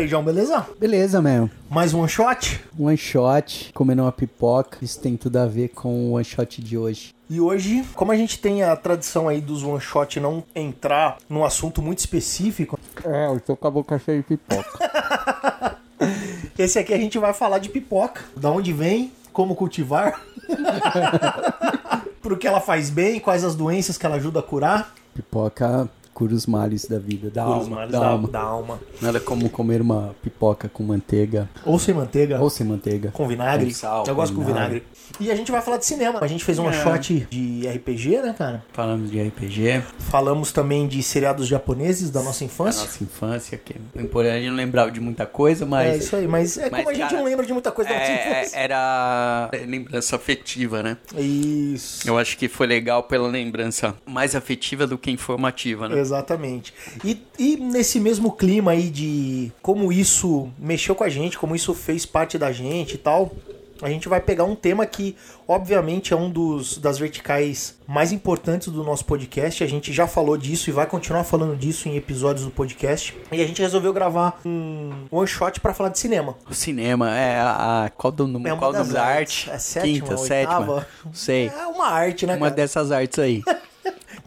Aí, João, beleza? Beleza, meu. Mais um one shot? One shot, comendo uma pipoca. Isso tem tudo a ver com o one shot de hoje. E hoje, como a gente tem a tradição aí dos one shot não entrar num assunto muito específico, É, eu tô com a boca cheia de pipoca. esse aqui a gente vai falar de pipoca. Da onde vem, como cultivar, pro que ela faz bem, quais as doenças que ela ajuda a curar. pipoca cura os males da vida, da Cura os alma, males da, da, alma. da alma. Nada como comer uma pipoca com manteiga Ou sem manteiga. ou sem manteiga. Com vinagre. Com sal, Eu gosto com vinagre. E a gente vai falar de cinema. A gente fez um É. shot de RPG, né, cara? Falando de RPG, Falamos também de seriados japoneses da nossa da infância. nossa infância, que o importante não lembrava de muita coisa, mas É isso aí, mas é mas, como a gente cara, não lembra de muita coisa da nossa é, infância. era lembrança afetiva, né? Isso. Eu acho que foi legal pela lembrança mais afetiva do que informativa, né? Exatamente. E, e nesse mesmo clima aí de como isso mexeu com a gente, como isso fez parte da gente e tal, a gente vai pegar um tema que, obviamente, é um dos das verticais mais importantes do nosso podcast. A gente já falou disso e vai continuar falando disso em episódios do podcast. E a gente resolveu gravar um one shot pra falar de cinema. O cinema, é a, a- qual do É número? uma qual nome da arte? É sétima, Quinta, oitava? sétima? Não sei. É uma arte, né, Uma cara? dessas artes aí.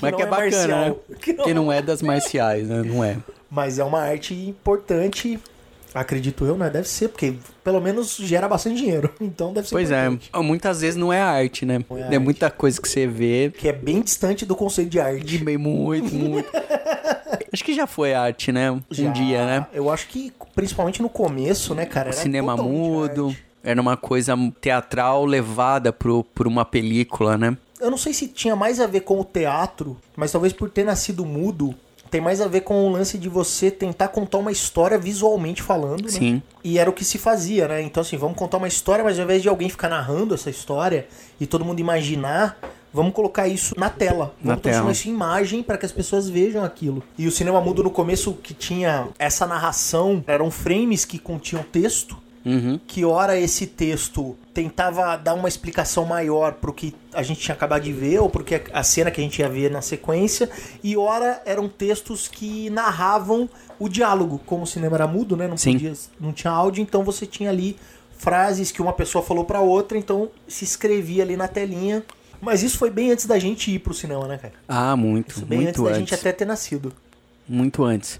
Mas não que é é bacana, marcial. né? Que não- Que não é das marciais, né? Não é. Mas é uma arte importante, acredito eu, né? Deve ser, porque pelo menos gera bastante dinheiro. Então deve ser Pois é, importante. muitas vezes não é arte, né? Não é É, arte. muita coisa que você vê Que é bem distante do conceito de arte. meio muito, muito. Acho que já foi arte, né? Um Já- dia, né? Eu acho que, principalmente no começo, né, cara? O cinema mudo. arte. Era uma coisa teatral levada pro, por uma película, né? Eu não sei se tinha mais a ver com o teatro, mas talvez por ter nascido mudo, tem mais a ver com o lance de você tentar contar uma história visualmente falando, né? Sim. E era o que se fazia, né? Então, assim, vamos contar uma história, mas ao invés de alguém ficar narrando essa história e todo mundo imaginar, vamos colocar isso na tela. Na Vamos transformar tela. isso em imagem para que as pessoas vejam aquilo. E o cinema mudo no começo que tinha essa narração, eram frames que continham texto. Uhum. Que ora esse texto tentava dar uma explicação maior pro que a gente tinha acabado de ver, ou porque a cena que a gente ia ver na sequência, e ora eram textos que narravam o diálogo, como o cinema era mudo, né? Não, podia, não tinha áudio, então você tinha ali frases que uma pessoa falou pra outra, então se escrevia ali na telinha. Mas isso foi bem antes da gente ir pro cinema, né, cara? Ah, muito. Isso bem antes muito da antes. gente até ter nascido. Muito antes.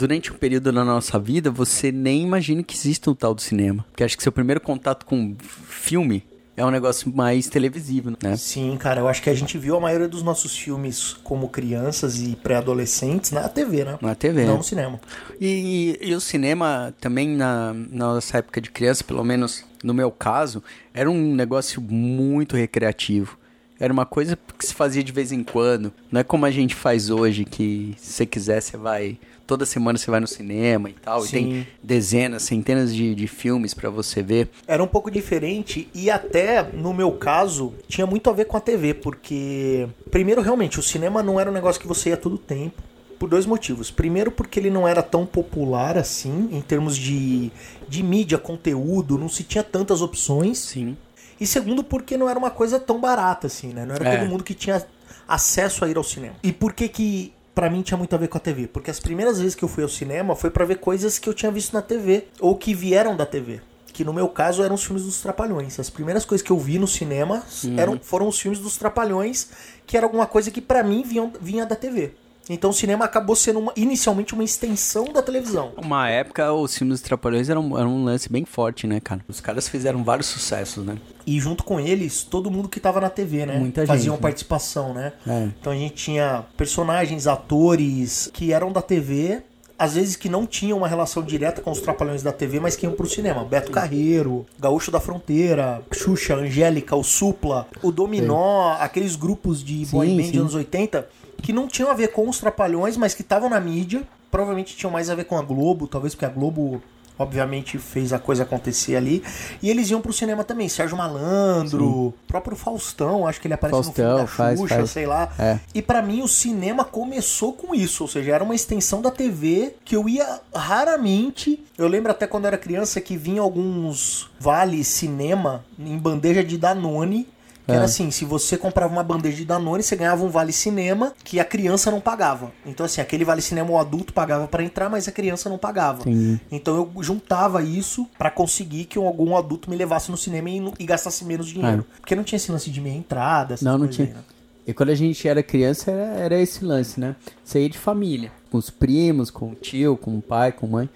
Durante um período da nossa vida, você nem imagina que exista um tal do cinema. Porque acho que seu primeiro contato com filme é um negócio mais televisivo, né? Sim, cara, eu acho que a gente viu a maioria dos nossos filmes como crianças e pré-adolescentes na TV, né? Na TV. Não no cinema. E, e o cinema também na, na nossa época de criança, pelo menos no meu caso, era um negócio muito recreativo. Era uma coisa que se fazia de vez em quando. Não é como a gente faz hoje, que se você quiser, você vai. Toda semana você vai no cinema e tal. E Sim. tem dezenas, centenas de, de filmes pra você ver. Era um pouco diferente e até, no meu caso, tinha muito a ver com a TV, porque, primeiro, realmente, o cinema não era um negócio que você ia todo tempo. Por dois motivos. Primeiro, porque ele não era tão popular assim, em termos de, de mídia, conteúdo, não se tinha tantas opções. Sim. E segundo, porque não era uma coisa tão barata assim, né? Não era É. todo mundo que tinha acesso a ir ao cinema. E por que que pra mim tinha muito a ver com a TV? Porque as primeiras vezes que eu fui ao cinema foi pra ver coisas que eu tinha visto na TV ou que vieram da TV. Que no meu caso eram os filmes dos Trapalhões. As primeiras coisas que eu vi no cinema eram, foram os filmes dos Trapalhões, que era alguma coisa que pra mim vinha, vinha da TV. Então o cinema acabou sendo uma- inicialmente uma extensão da televisão. Uma época, os filmes dos Trapalhões eram, eram um lance bem forte, né, cara? Os caras fizeram vários sucessos, né? E junto com eles, todo mundo que tava na TV, né? Muita Faziam gente, né? participação, né? É. Então a gente tinha personagens, atores que eram da TV, às vezes que não tinham uma relação direta com os trapalhões da TV, mas que iam pro cinema. Beto Carreiro, Gaúcho da Fronteira, Xuxa, Angélica, o Supla, o Dominó, aqueles grupos de boy Sim, band sim. de anos 80 que não tinham a ver com os trapalhões, mas que estavam na mídia. Provavelmente tinham mais a ver com a Globo, talvez porque a Globo obviamente fez a coisa acontecer ali. E eles iam pro cinema também, Sérgio Malandro, o próprio Faustão, acho que ele aparece Faustão, no filme da faz, Xuxa, faz. sei lá. É. E pra mim o cinema começou com isso, ou seja, era uma extensão da TV que eu ia raramente. Eu lembro até quando eu era criança que vinha alguns vale cinema em bandeja de Danone. Que era É. assim, se você comprava uma bandeja de Danone, você ganhava um vale cinema que a criança não pagava. Então assim, aquele vale cinema o adulto pagava pra entrar, mas a criança não pagava. Entendi. Então eu juntava isso pra conseguir que algum adulto me levasse no cinema e, e gastasse menos dinheiro. Porque não tinha esse lance de meia entrada, Não, não tinha. aí, né? E quando a gente era criança, era, era esse lance, né? Você ia de família, com os primos, com o tio, com o pai, com a mãe.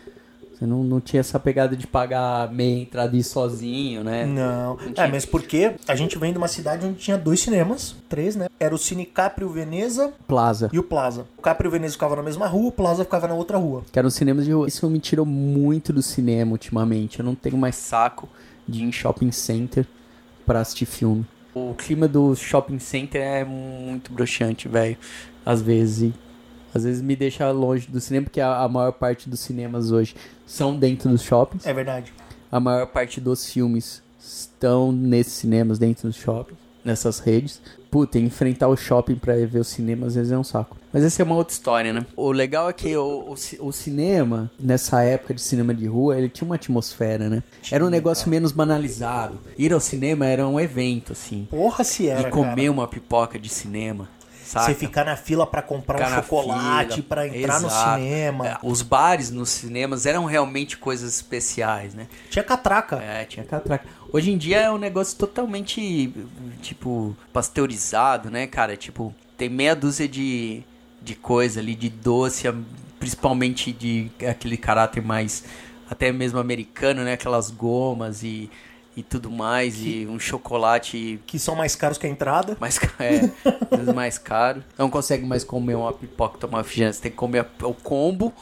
Você não, não tinha essa pegada de pagar meia entrada e ir sozinho, né? Não. tinha. É, mas porque a gente vem de uma cidade onde tinha dois cinemas, três, né? Era o Cine Capri, o Veneza Plaza. e o Plaza. O Capri e o Veneza ficavam na mesma rua, o Plaza ficava na outra rua. Que eram cinemas de rua. Isso me tirou muito do cinema ultimamente. Eu não tenho mais saco de ir em shopping center pra assistir filme. O clima do shopping center é muito broxante, velho. Às vezes. E às vezes me deixa longe do cinema, porque a, a maior parte dos cinemas hoje são dentro dos shoppings. É verdade. A maior parte dos filmes estão nesses cinemas, dentro dos shoppings, nessas redes. Puta, enfrentar o shopping pra ver o cinema às vezes é um saco. Mas essa é uma outra história, né? O legal é que o, o, o cinema, nessa época de cinema de rua, ele tinha uma atmosfera, né? Era um negócio menos banalizado. Ir ao cinema era um evento, assim. Porra, se era. e comer cara. uma pipoca de cinema. Saca? Você ficar na fila pra comprar Ficar um chocolate, pra entrar no Exato. cinema. É, Os bares nos cinemas eram realmente coisas especiais, né? Tinha catraca. É, tinha catraca. Hoje em dia é um negócio totalmente, tipo, pasteurizado, né, cara? Tipo, tem meia dúzia de, de coisa ali, de doce, principalmente de aquele caráter mais, até mesmo americano, né? Aquelas gomas e, e tudo mais, e um chocolate Que são mais caros que a entrada. mais, é, mais caro. Não consegue mais comer uma pipoca, tomar refrigerante. Você tem que comer a- o combo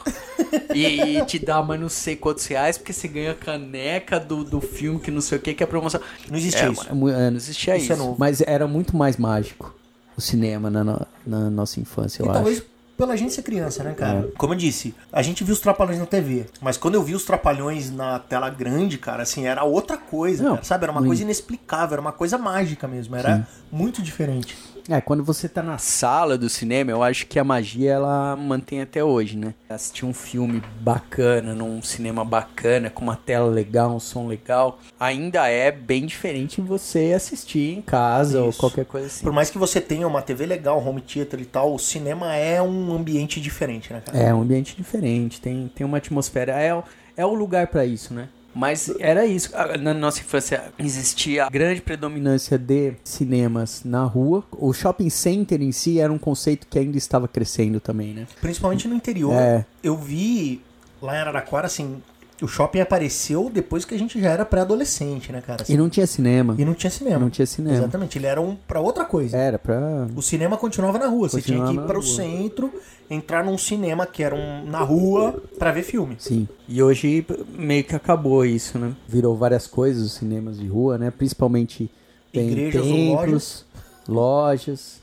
e, e te dá mais não sei quantos reais, porque você ganha a caneca do, do filme que não sei o que, que é promoção. Não existia É, isso. é é, não existia Isso isso. é novo. Mas era muito mais mágico o cinema na, na nossa infância, eu E acho. talvez pela gente ser criança, né, cara? É. Como eu disse, a gente viu os Trapalhões na TV. Mas quando eu vi os Trapalhões na tela grande, cara, assim, era outra coisa, Não, cara, sabe? Era uma coisa inexplicável, era uma coisa mágica mesmo. Era muito diferente. É, quando você tá na sala do cinema, eu acho que a magia ela mantém até hoje, né? Assistir um filme bacana, num cinema bacana, com uma tela legal, um som legal, ainda é bem diferente você assistir em casa ou Isso. qualquer coisa assim. Por mais que você tenha uma TV legal, home theater e tal, o cinema é um ambiente diferente, né, cara? É um ambiente diferente, tem, tem uma atmosfera. É, é o lugar pra isso, né? Mas era isso. Na nossa infância existia a grande predominância de cinemas na rua. O shopping center em si era um conceito que ainda estava crescendo também, né? Principalmente no interior. É. Eu vi lá em Araraquara, assim, o shopping apareceu depois que a gente já era pré-adolescente, né, cara? Assim, E não tinha cinema. e não tinha cinema. Não tinha cinema. Exatamente, ele era um pra outra coisa. Era pra. O cinema continuava na rua. Você tinha Continuava que ir para o centro, entrar num cinema que era um, na rua pra ver filme. Sim. E hoje meio que acabou isso, né? Virou várias coisas os cinemas de rua, né? Principalmente tem Igrejas ou templos, lojas.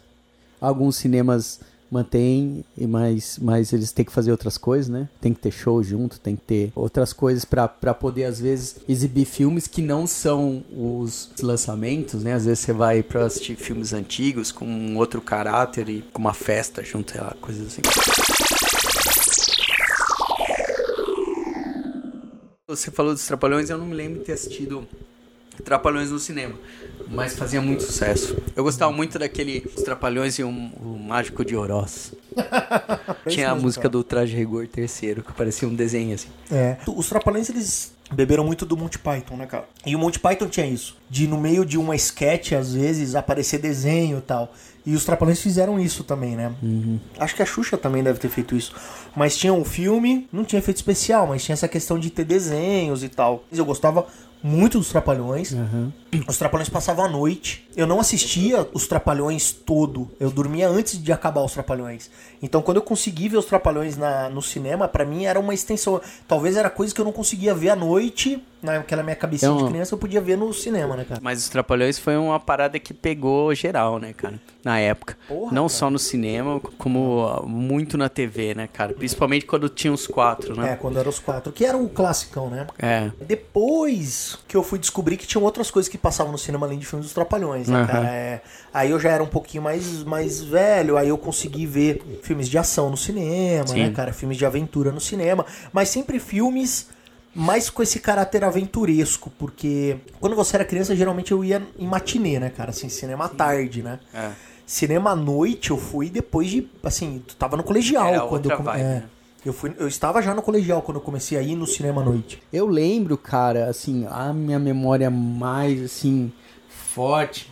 Alguns cinemas mantêm, e mas, mas eles têm que fazer outras coisas, né? Tem que ter show junto, tem que ter outras coisas pra poder, às vezes, exibir filmes que não são os lançamentos, né? Às vezes você vai pra assistir filmes antigos com um outro caráter e com uma festa junto, sei lá, coisas assim. Você falou dos Trapalhões, eu não me lembro de ter assistido Trapalhões no cinema, mas fazia muito sucesso. Eu gostava muito daquele Os Trapalhões e o, o Mágico de Oroz. Tinha a música cara. do Traje Rigor terceiro, que parecia um desenho assim. É. Os Trapalhões, eles beberam muito do Monty Python, né, cara? E o Monty Python tinha isso. De no meio de uma sketch, às vezes, aparecer desenho e tal. E os Trapalhões fizeram isso também, né? Acho que a Xuxa também deve ter feito isso. Mas tinha um filme, não tinha efeito especial, mas tinha essa questão de ter desenhos e tal. Eu gostava muito dos Trapalhões. Aham. Os Trapalhões passavam a noite. Eu não assistia os Trapalhões todo. Eu dormia antes de acabar os Trapalhões. Então, quando eu consegui ver os Trapalhões na, no cinema, pra mim era uma extensão. Talvez era coisa que eu não conseguia ver à noite. Naquela minha cabecinha Então- de criança, eu podia ver no cinema, né, cara? Mas os Trapalhões foi uma parada que pegou geral, né, cara? Na época. Porra, Não cara. só no cinema, como ah, muito na TV, né, cara? Principalmente quando tinha os quatro, É, né? quando eram os quatro. Que era o classicão, né? É. Depois que eu fui descobrir que tinham outras coisas que passavam no cinema além de filmes dos Trapalhões, né, Aham. cara? É, aí eu já era um pouquinho mais, mais velho, aí eu consegui ver filmes de ação no cinema, Sim. né, cara? Filmes de aventura no cinema, mas sempre filmes mais com esse caráter aventuresco, porque quando você era criança, geralmente eu ia em matinê, né, cara? Assim, cinema à tarde, né? É. Cinema à noite eu fui depois de, assim, tu tava no colegial Era quando eu, come- vibe, é, né? Eu fui, eu estava já no colegial quando eu comecei a ir no cinema à noite. Eu lembro, cara, assim, a minha memória mais, assim, forte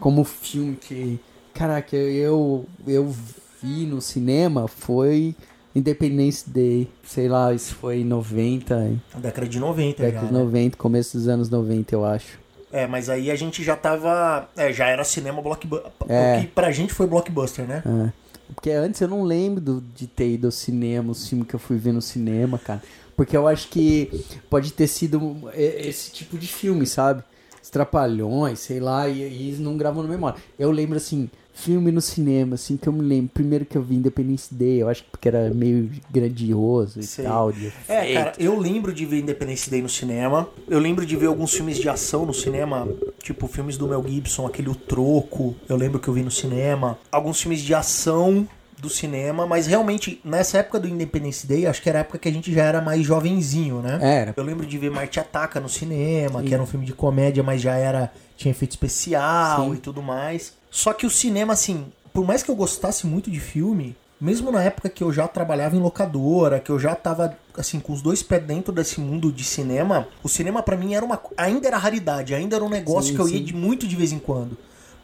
como filme que, caraca, eu, eu vi no cinema foi Independence Day. Sei lá, isso foi em 90, Na década de 90 década já, de né? 90, começo dos anos 90, eu acho. É, mas aí a gente já tava. É, já era cinema blockbuster. É. O que pra gente foi blockbuster, né? É. Porque antes eu não lembro de ter ido ao cinema, os filmes que eu fui ver no cinema, cara. Porque eu acho que pode ter sido e- esse tipo de filme, sabe? Os Trapalhões, sei lá, e, e não gravam na memória. Eu lembro, assim, filme no cinema, assim, que eu me lembro. Primeiro que eu vi Independence Day, eu acho que porque era meio grandioso e Sei. tal. de- É, cara, eu lembro de ver Independence Day no cinema. Eu lembro de ver alguns filmes de ação no cinema, tipo filmes do Mel Gibson, aquele O Troco. Eu lembro que eu vi no cinema. Alguns filmes de ação do cinema, mas realmente nessa época do Independence Day, acho que era a época que a gente já era mais jovenzinho, né? Era. Eu lembro de ver Marte Ataca no cinema, que era um filme de comédia, mas já era tinha efeito especial Sim. e tudo mais. Só que o cinema, assim, por mais que eu gostasse muito de filme, mesmo na época que eu já trabalhava em locadora, que eu já tava, assim, com os dois pés dentro desse mundo de cinema, o cinema pra mim era uma. ainda era raridade, ainda era um negócio Sim, que eu ia sim. de muito de vez em quando.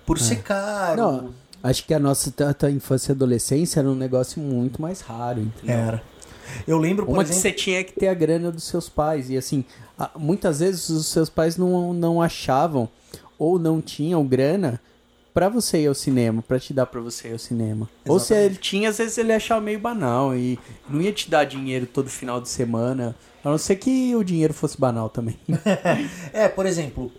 Por ser caro. Não, acho que a nossa tanta infância e adolescência era um negócio muito mais raro, entendeu? Era. Eu lembro, por Uma que exemplo. você tinha que ter a grana dos seus pais. E assim, a- muitas vezes os seus pais não, não achavam ou não tinham grana pra você ir ao cinema, pra te dar pra você ir ao cinema. Ou se Exatamente. ele tinha, às vezes ele achava meio banal e não ia te dar dinheiro todo final de semana. A não ser que o dinheiro fosse banal também. É, por exemplo,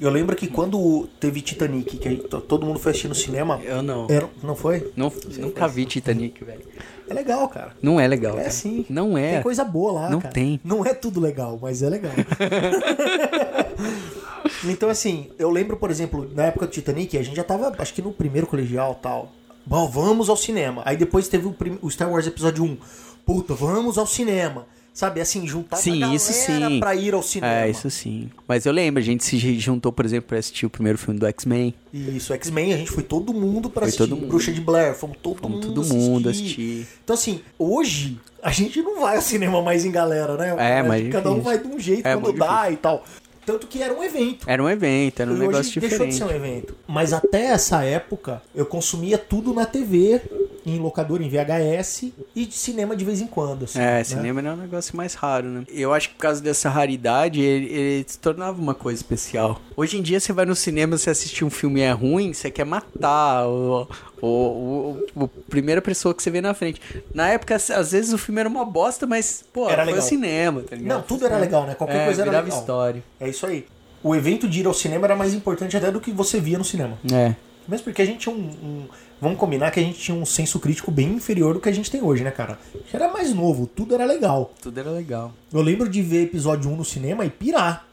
eu lembro que quando teve Titanic, que todo mundo foi assistir no cinema. Eu não. Era, não foi? não nunca vi Titanic, velho. É legal, cara. Não é legal. É cara. sim. Não é. Tem coisa boa lá, Não cara. tem. Não é tudo legal, mas é legal. então, assim, eu lembro, por exemplo, na época do Titanic, a gente já tava, acho que no primeiro colegial e tal. Bom, vamos ao cinema. Aí depois teve o, prim- o Star Wars Episódio 1. Puta, vamos ao cinema. Sabe, assim, juntar Sim, a galera isso sim. pra ir ao cinema. É, isso sim. Mas eu lembro, a gente se juntou, por exemplo, pra assistir o primeiro filme do X-Men. Isso, X-Men, a gente foi todo mundo pra Foi assistir. todo mundo. Bruxa de Blair, fomos todo Fomos mundo todo mundo assistir. Então, assim, hoje a gente não vai ao cinema mais em galera, né? É, mas Cada um difícil. vai de um jeito É, quando dá e tal. Tanto que era um evento. Era um evento, era um e negócio hoje deixou de diferente. ser um evento. Mas até essa época, eu consumia tudo na TV, em locadora, em VHS e de cinema de vez em quando. assim, É, né? cinema era um negócio mais raro, né? Eu acho que por causa dessa raridade, ele, ele se tornava uma coisa especial. Hoje em dia, você vai no cinema, você assistir um filme e é ruim, você quer matar o, o, o, o- primeira pessoa que você vê na frente. Na época, às vezes o filme era uma bosta, mas, pô, Era foi legal. cinema, tá ligado? Não, tudo era legal, né? Qualquer É, coisa era legal. história. É isso aí. O evento de ir ao cinema era mais importante até do que você via no cinema. É. Mesmo porque a gente tinha um, um- Vamos combinar que a gente tinha um senso crítico bem inferior do que a gente tem hoje, né, cara? A gente era mais novo, tudo era legal. Tudo era legal. Eu lembro de ver episódio 1 no cinema e pirar.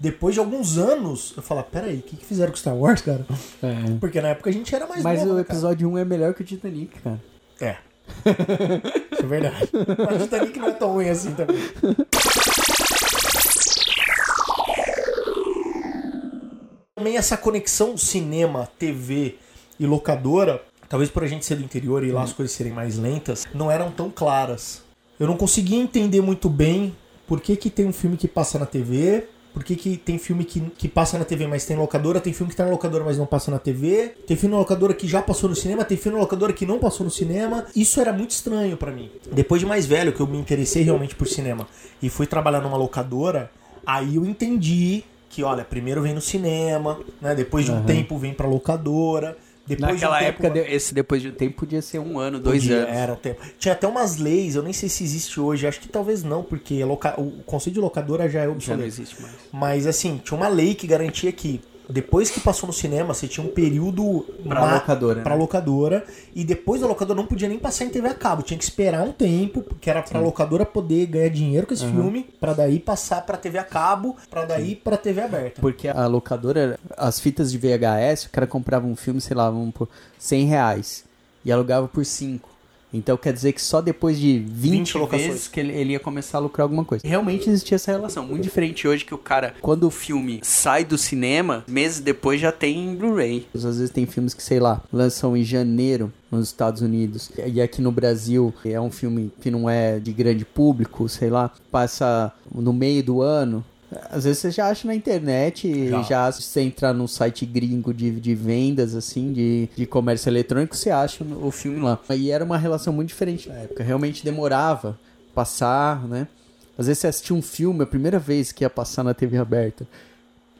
Depois de alguns anos, eu falar, peraí, o que, que fizeram com Star Wars, cara? é. Porque na época a gente era mais Mas novo, o né, cara? episódio 1 é melhor que o Titanic, cara. É. Isso é verdade. Mas o Titanic não é tão ruim assim também. Também essa conexão cinema, TV e locadora, talvez por a gente ser do interior e lá as coisas serem mais lentas, não eram tão claras. Eu não conseguia entender muito bem por que, que tem um filme que passa na TV, por que, que tem filme que, que passa na TV, mas tem locadora, tem filme que tá na locadora, mas não passa na TV, tem filme na locadora que já passou no cinema, tem filme na locadora que não passou no cinema. Isso era muito estranho pra mim. Depois de mais velho, que eu me interessei realmente por cinema e fui trabalhar numa locadora, Aí eu entendi que, olha, primeiro vem no cinema, né? Depois de um tempo vem pra locadora. Depois Naquela de um tempo época, de- esse depois de um tempo podia ser um ano, dois Podia, anos. Era o tempo. Tinha até umas leis, eu nem sei se existe hoje, acho que talvez não, porque loca- o conceito de locadora já é Já não obsoleto. existe mais. Mas assim, tinha uma lei que garantia que depois que passou no cinema, você tinha um período Pra locadora, pra né? locadora, e depois da locadora não podia nem passar em TV a cabo, tinha que esperar um tempo, que era pra locadora poder ganhar dinheiro com esse filme, pra daí passar pra TV a cabo, pra daí pra TV aberta. Porque a locadora, as fitas de VHS, o cara comprava um filme, sei lá, vamos por 100 reais. E alugava por 5. Então quer dizer que só depois de 20, 20 locações. vezes que ele, ele ia começar a lucrar alguma coisa. Realmente existia essa relação. Muito diferente hoje que o cara, quando o filme sai do cinema, meses depois já tem em Blu-ray. Às vezes tem filmes que, sei lá, lançam em janeiro nos Estados Unidos. E aqui no Brasil é um filme que não é de grande público, sei lá, passa no meio do ano. Às vezes você já acha na internet, Já. já, se você entrar num site gringo de, de vendas, assim, de, de comércio eletrônico, você acha o filme lá. E era uma relação muito diferente na época. Realmente demorava passar, né? Às vezes você assistia um filme, a primeira vez que ia passar na TV aberta.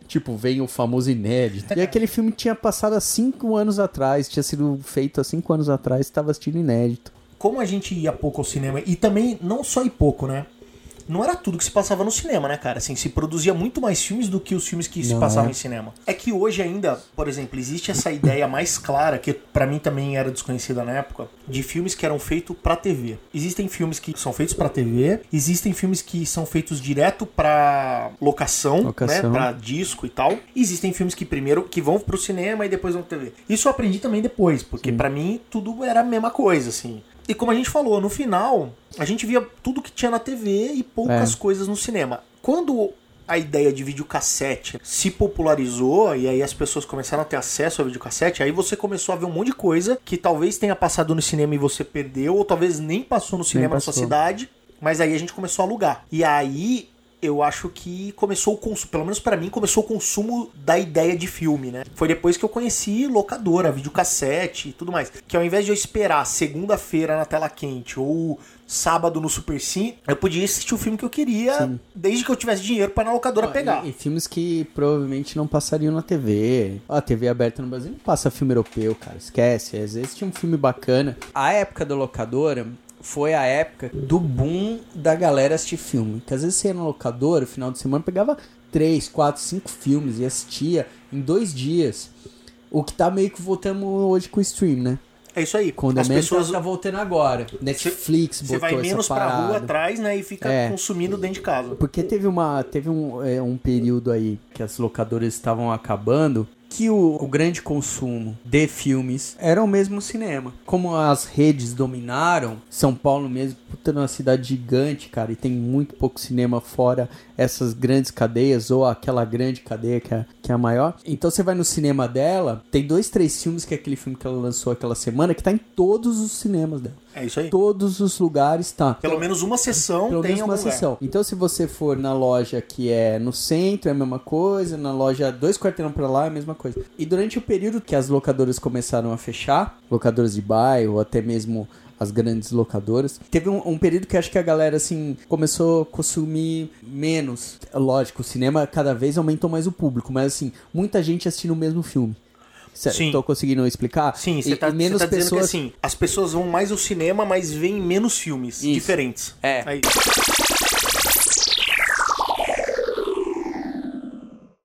Tipo, vem o famoso inédito. E aquele filme tinha passado há cinco anos atrás, tinha sido feito há cinco anos atrás, estava assistindo inédito. Como a gente ia pouco ao cinema, e também não só ir pouco, né? Não era tudo que se passava no cinema, né, cara? Assim, se produzia muito mais filmes do que os filmes que se Não passavam é. em cinema. É que hoje ainda, por exemplo, existe essa ideia mais clara, que pra mim também era desconhecida na época, de filmes que eram feitos pra TV. Existem filmes que são feitos pra TV, existem filmes que são feitos direto pra locação, Locação. né, pra disco e tal. Existem filmes que primeiro que vão pro cinema e depois vão pra TV. Isso eu aprendi também depois, porque pra mim tudo era a mesma coisa, assim. E como a gente falou, no final, a gente via tudo que tinha na TV e poucas É. coisas no cinema. Quando a ideia de videocassete se popularizou e aí as pessoas começaram a ter acesso ao videocassete, aí você começou a ver um monte de coisa que talvez tenha passado no cinema e você perdeu, ou talvez nem passou no cinema na sua cidade, mas aí a gente começou a alugar. E aí eu acho que começou o consumo, pelo menos pra mim, começou o consumo da ideia de filme, né? Foi depois que eu conheci locadora, videocassete e tudo mais. Que ao invés de eu esperar segunda-feira na tela quente ou sábado no Super Sim, eu podia assistir o filme que eu queria, desde que eu tivesse dinheiro pra ir na locadora pegar. E, e filmes que provavelmente não passariam na TV. A TV aberta no Brasil não passa filme europeu, cara. Esquece. Às vezes tinha um filme bacana. A época da locadora foi a época do boom da galera assistir filme. Que às vezes você ia na locadora, no final de semana, pegava três, quatro, cinco filmes e assistia em dois dias. O que tá meio que voltando hoje com o stream, né? É isso aí. Quando As a pessoas tá voltando agora. Netflix você botou vai menos essa pra parada. rua atrás, né, e fica É. consumindo dentro de casa. Porque teve uma teve um, é, um período aí que as locadoras estavam acabando que o, o grande consumo de filmes era o mesmo cinema. Como as redes dominaram, São Paulo mesmo, puta, é uma cidade gigante, cara, e tem muito pouco cinema fora essas grandes cadeias ou aquela grande cadeia que é, que é a maior. Então você vai no cinema dela, tem dois, três filmes que é aquele filme que ela lançou aquela semana que tá em todos os cinemas dela. É isso aí. Todos os lugares tá. Pelo menos uma sessão Pelo tem menos uma lugar. sessão. Então, se você for na loja que é no centro, é a mesma coisa. Na loja dois quarteirão pra lá, é a mesma coisa. E durante o período que as locadoras começaram a fechar, locadoras de bairro, até mesmo as grandes locadoras, teve um, um período que acho que a galera, assim, começou a consumir menos. Lógico, o cinema cada vez aumentou mais o público, mas, assim, muita gente assistindo o mesmo filme. Sim. Tô conseguindo explicar? Sim, você tá, e menos você tá dizendo que pessoas assim, as pessoas vão mais ao cinema, mas veem menos filmes Isso. diferentes. É. Aí.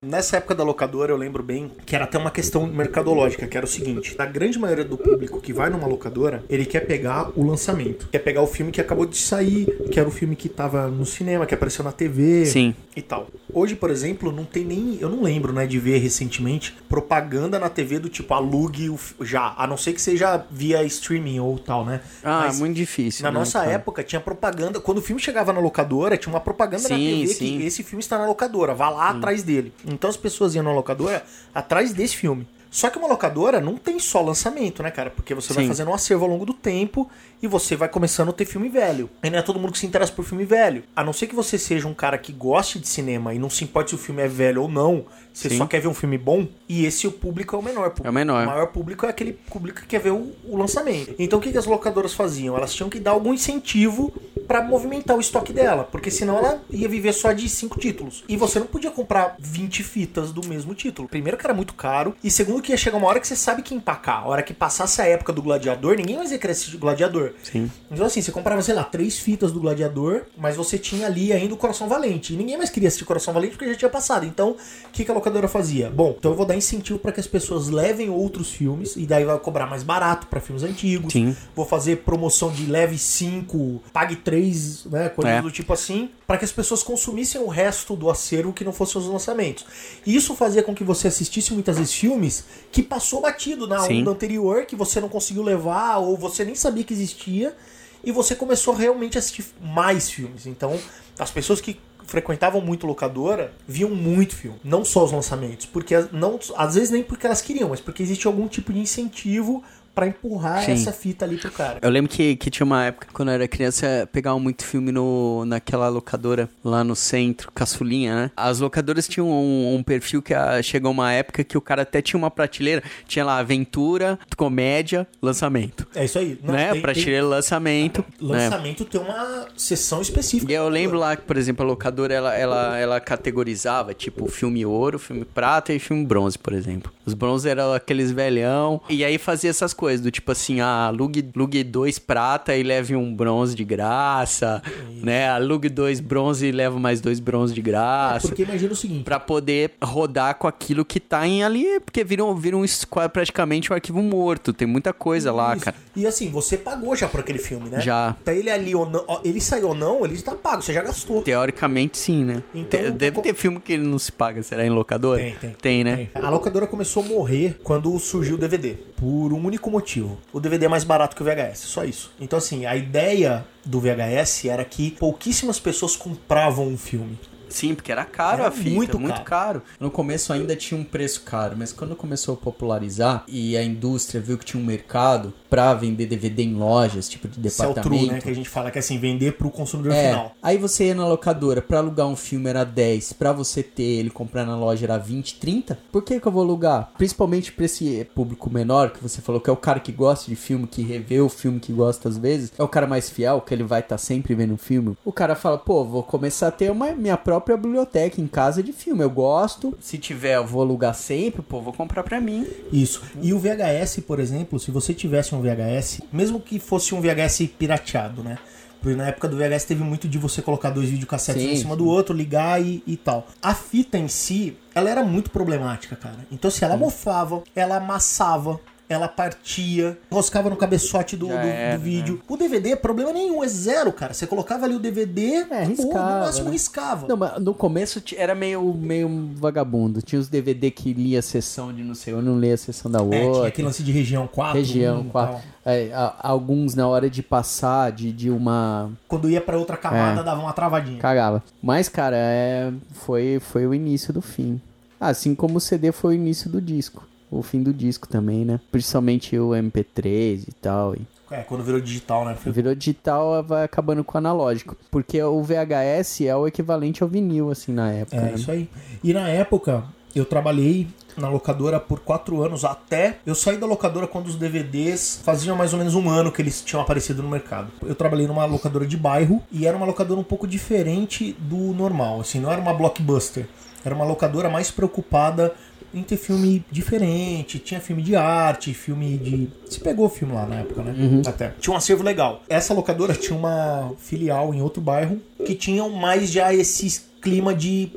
Nessa época da locadora, eu lembro bem que era até uma questão mercadológica, que era o seguinte: a grande maioria do público que vai numa locadora, ele quer pegar o lançamento, quer pegar o filme que acabou de sair, que era o filme que tava no cinema, que apareceu na TV Sim. e tal. Hoje, por exemplo, não tem nem. Eu não lembro, né, de ver recentemente propaganda na TV do tipo alugue já, a não ser que seja via streaming ou tal, né? Ah, Mas muito difícil. na né, nossa cara? época tinha propaganda. Quando o filme chegava na locadora, tinha uma propaganda na Sim, TV sim. que esse filme está na locadora, vá lá atrás dele. Então as pessoas iam na locadora atrás desse filme. Só que uma locadora não tem só lançamento, né, cara? Porque você vai Sim. fazendo um acervo ao longo do tempo e você vai começando a ter filme velho. E não é todo mundo que se interessa por filme velho. A não ser que você seja um cara que goste de cinema e não se importe se o filme é velho ou não, você Sim. só quer ver um filme bom, e esse o público é o menor público. É o menor. O maior público é aquele público que quer ver o, o lançamento. Então o que, que as locadoras faziam? Elas tinham que dar algum incentivo pra movimentar o estoque dela, porque senão ela ia viver só de cinco títulos. E você não podia comprar 20 fitas do mesmo título. Primeiro que era muito caro, e segundo que ia chegar uma hora que você sabe que empacar. A hora que passasse a época do gladiador, ninguém mais ia querer assistir gladiador. Sim. Então assim, você comprava, sei lá, três fitas do gladiador, mas você tinha ali ainda o Coração Valente. E ninguém mais queria assistir Coração Valente porque já tinha passado. Então, o que, que a locadora fazia? Bom, então eu vou dar incentivo para que as pessoas levem outros filmes, e daí vai cobrar mais barato para filmes antigos. Sim. Vou fazer promoção de leve 5, pague 3, né? Coisas É. do tipo assim, para que as pessoas consumissem o resto do acervo que não fossem os lançamentos. E isso fazia com que você assistisse muitas vezes filmes que passou batido na Sim. onda anterior, que você não conseguiu levar, ou você nem sabia que existia, e você começou realmente a assistir mais filmes. Então, as pessoas que frequentavam muito locadora viam muito filme, não só os lançamentos, porque não às vezes nem porque elas queriam, mas porque existe algum tipo de incentivo pra empurrar Sim. essa fita ali pro cara. Eu lembro que, que tinha uma época, quando eu era criança, pegava muito filme no, naquela locadora lá no centro, caçulinha, né? As locadoras tinham um, um perfil que ah, chegou uma época que o cara até tinha uma prateleira, tinha lá aventura, comédia, lançamento. É isso aí. Não, né? tem- Prateleira, lançamento. tem- né? lançamento tem uma sessão específica. E eu lembro lá que, por exemplo, a locadora ela, ela, ela categorizava, tipo, filme ouro, filme prata e filme bronze, por exemplo. Os bronze eram aqueles velhão. E aí fazia essas coisas, do tipo assim, ah, alugue, alugue dois prata e leve um bronze de graça, né? Alugue dois bronze e leva mais dois bronze de graça. Porque imagina o seguinte. Pra poder rodar com aquilo que tá em ali, porque viram, viram isso praticamente um arquivo morto. Tem muita coisa lá, Isso. cara. E assim, você pagou já por aquele filme, né? Já. Tá ele ali ou não, ele saiu ou não, ele está pago, você já gastou. Teoricamente, sim, né? Então, Deve ter filme que ele não se paga, será em locadora? Tem, tem. Tem, né? A locadora começou a morrer quando surgiu o DVD. Por um único motivo. O DVD é mais barato que o VHS. Só isso. Então, assim, a ideia do VHS era que pouquíssimas pessoas compravam um filme. Sim, porque era caro Era a fita, muito muito, caro. caro. No começo ainda tinha um preço caro, mas quando começou a popularizar e a indústria viu que tinha um mercado pra vender DVD em lojas, tipo de Esse é o departamento. true, né? Que a gente fala que é assim, vender pro consumidor É, final. aí você ia na locadora, pra alugar um filme era 10, pra você ter ele comprar na loja era 20, 30. Por que que eu vou alugar? Principalmente pra esse público menor, que você falou que é o cara que gosta de filme, que revê o filme que gosta às vezes, é o cara mais fiel, que ele vai estar sempre vendo filme. O cara fala, pô, vou começar a ter uma minha própria biblioteca em casa de filme, eu gosto. Se tiver, eu vou alugar sempre, pô, vou comprar pra mim. Isso. E o VHS, por exemplo, se você tivesse um VHS, mesmo que fosse um VHS pirateado, né? Porque na época do VHS teve muito de você colocar dois videocassetes um em cima do outro, ligar e, e tal. A fita em si, ela era muito problemática, cara. Então, se ela mofava, ela amassava, ela partia, enroscava no cabeçote do, do- do era, né? vídeo. O DVD, problema nenhum, é zero, cara. Você colocava ali o DVD, É, riscava, no máximo né? riscava. Não, mas no começo era meio, meio vagabundo. Tinha os DVD que lia a sessão de não sei onde, não lia a sessão da É, outra. tinha aquele lance de região 4. região, 1, quatro. tal. É, a- alguns na hora de passar de, de uma. Quando ia pra outra camada, É. dava uma travadinha. Cagava. Mas, cara, é, foi, foi o início do fim. Assim como o CD foi o início do disco. O fim do disco também, né? Principalmente o MP3 e tal. E É, quando virou digital, né? Virou digital, vai acabando com o analógico. Porque o VHS é o equivalente ao vinil, assim, na época. É, né? isso aí. E na época, eu trabalhei na locadora por quatro anos, até eu saí da locadora quando os DVDs faziam mais ou menos um ano que eles tinham aparecido no mercado. Eu trabalhei numa locadora de bairro e era uma locadora um pouco diferente do normal, assim, não era uma blockbuster. Era uma locadora mais preocupada em ter filme diferente, tinha filme de arte, filme de. Se pegou o filme lá na época, né? Até. Tinha um acervo legal. Essa locadora tinha uma filial em outro bairro que tinham mais já esse clima de.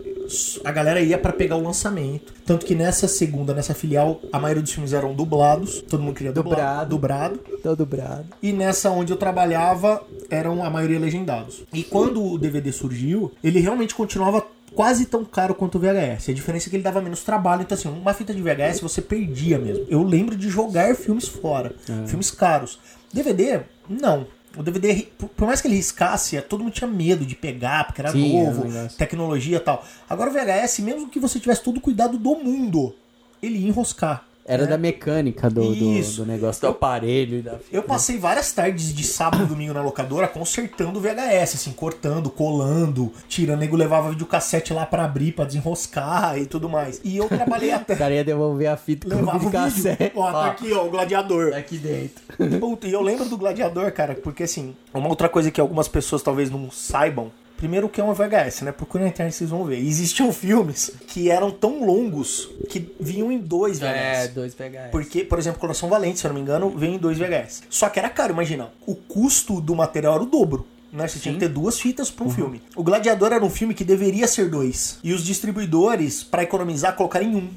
A galera ia pra pegar o lançamento. Tanto que nessa segunda, nessa filial, a maioria dos filmes eram dublados. Todo mundo queria dublar, Dubrado. dubrado. Todo brado. E nessa onde eu trabalhava, eram a maioria legendados. E quando o DVD surgiu, ele realmente continuava quase tão caro quanto o VHS. A diferença é que ele dava menos trabalho. Então, assim, uma fita de VHS você perdia mesmo. Eu lembro de jogar filmes fora. Filmes caros. DVD, não. O DVD, por- mais que ele riscasse, todo mundo tinha medo de pegar, porque era Sim, novo, negócio. tecnologia e tal. Agora o VHS, mesmo que você tivesse todo o cuidado do mundo, ele ia enroscar. Era da mecânica do, do, Isso. do negócio do aparelho e da fita. Eu passei várias tardes de sábado e domingo na locadora consertando o VHS, assim, cortando, colando, tirando. O nego levava videocassete lá pra abrir, pra desenroscar e tudo mais. E eu trabalhei O até. cara ia devolver a fita com levava o o vídeo. cassete. Ó, tá aqui, ó, o gladiador. Tá aqui dentro. Puta, e eu lembro do Gladiador, cara, porque assim, uma outra coisa que algumas pessoas talvez não saibam. Primeiro que é uma VHS, né? Procure na internet vocês vão ver. Existiam filmes que eram tão longos que vinham em dois VHS. É, dois VHS. Porque, por exemplo, Coração Valente, se eu não me engano, vem em dois VHS. Só que era caro, imagina. O custo do material era o dobro. Né? Você tinha que ter duas fitas para um filme. O Gladiador era um filme que deveria ser dois. E os distribuidores, para economizar, colocaram em um.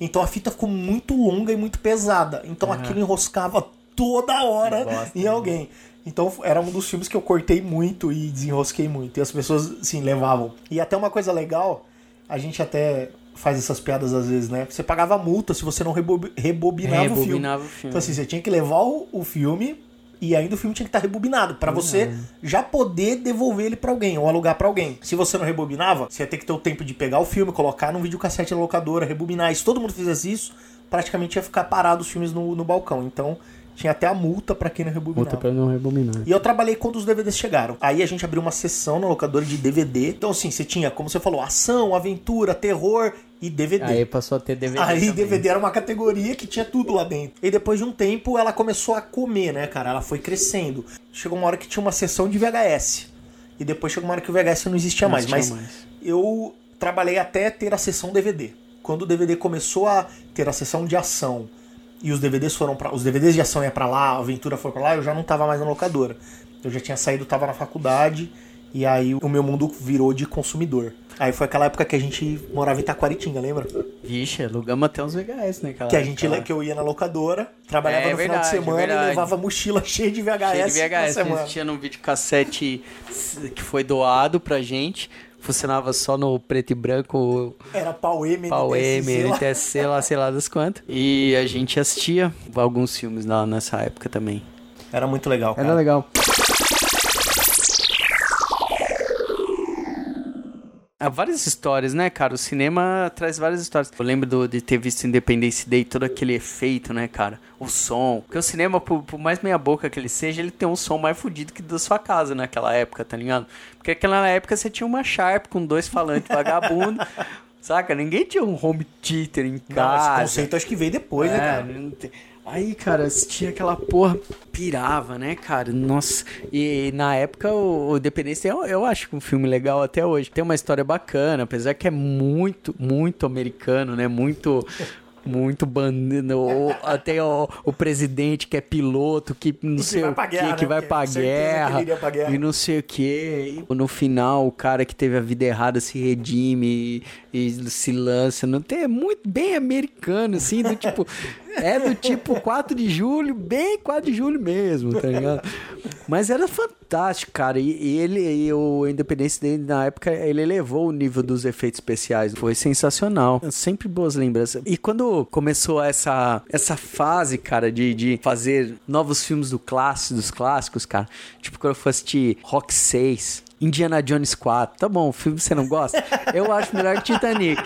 Então a fita ficou muito longa e muito pesada. Então aquilo enroscava toda hora em né? Então era um dos filmes que eu cortei muito e desenrosquei muito. E as pessoas, assim, levavam. E até uma coisa legal, a gente até faz essas piadas às vezes, né? Você pagava multa se você não rebobi- rebobinava, o filme. Rebobinava o filme. Então assim, você tinha que levar o, o filme e ainda o filme tinha que estar rebobinado pra você já poder devolver ele pra alguém ou alugar pra alguém. Se você não rebobinava, você ia ter que ter o tempo de pegar o filme, colocar num videocassete na locadora, rebobinar. E se todo mundo fizesse isso, praticamente ia ficar parado os filmes no, no balcão. Então tinha até a multa pra quem não rebobinava. Outra pra não rebobinar. E eu trabalhei quando os DVDs chegaram. Aí a gente abriu uma sessão na locadora de DVD. Então, assim, você tinha, como você falou, ação, aventura, terror e DVD. Aí passou a ter DVD. Aí também. DVD era uma categoria que tinha tudo lá dentro. E depois de um tempo ela começou a comer, né, cara? Ela foi crescendo. Chegou uma hora que tinha uma sessão de VHS. E depois chegou uma hora que o VHS não existia Não mais. Mas mais. eu trabalhei até ter a sessão DVD. Quando o DVD começou a ter a sessão de ação e os DVDs foram para os DVDs de ação ia pra lá, a aventura foi pra lá, eu já não tava mais na locadora. Eu já tinha saído, tava na faculdade e aí o meu mundo virou de consumidor. Aí foi aquela época que a gente morava em Taquaritinga, lembra? Vixe, alugamos até uns VHS naquela Que a gente época que eu ia na locadora, trabalhava É no final de verdade, semana verdade. e levava mochila cheia de VHS, Cheio de na VHS, semana. tinha num videocassete que foi doado pra gente. Funcionava só no preto e branco, Era pau M, pau M, lá. NTSC, lá sei lá das quantas. E a gente assistia alguns filmes lá nessa época também. Era muito legal, cara. Era legal. Há várias histórias, né, cara? O cinema traz várias histórias. Eu lembro do- de ter visto Independence Day, todo aquele efeito, né, cara? O som. Porque o cinema, por, por mais meia boca que ele seja, ele tem um som mais fodido que da sua casa naquela época, tá ligado? Porque naquela época você tinha uma Sharp com dois falantes vagabundo. Saca? Ninguém tinha um home theater em Não, esse casa. conceito acho que veio depois, né, É, cara? não tem- Aí, cara, assistia aquela porra, pirava, né, cara? Nossa. E na época o, o Dependência eu, eu acho que um filme legal até hoje. Tem uma história bacana, apesar que é muito, muito americano, né? Muito. Muito bandido, ou até o, o presidente que é piloto, que não que sei o que, guerra, que né? vai pra guerra, pra guerra. e não sei o que. No final, o cara que teve a vida errada se redime e, e se lança. Não tem, é muito bem americano, assim, do tipo. É do tipo 4 de julho, bem 4 de julho mesmo, tá ligado? Mas era fantástico, cara. E, e ele, e o Independência dele, na época, ele elevou o nível dos efeitos especiais. Foi sensacional. Sempre boas lembranças. E quando começou essa, essa fase, cara, de, de fazer novos filmes do clássico, dos clássicos, cara. Tipo, quando eu fui assistir Rock 6. Indiana Jones 4. Tá bom, o filme você não gosta? Eu acho melhor que Titanic.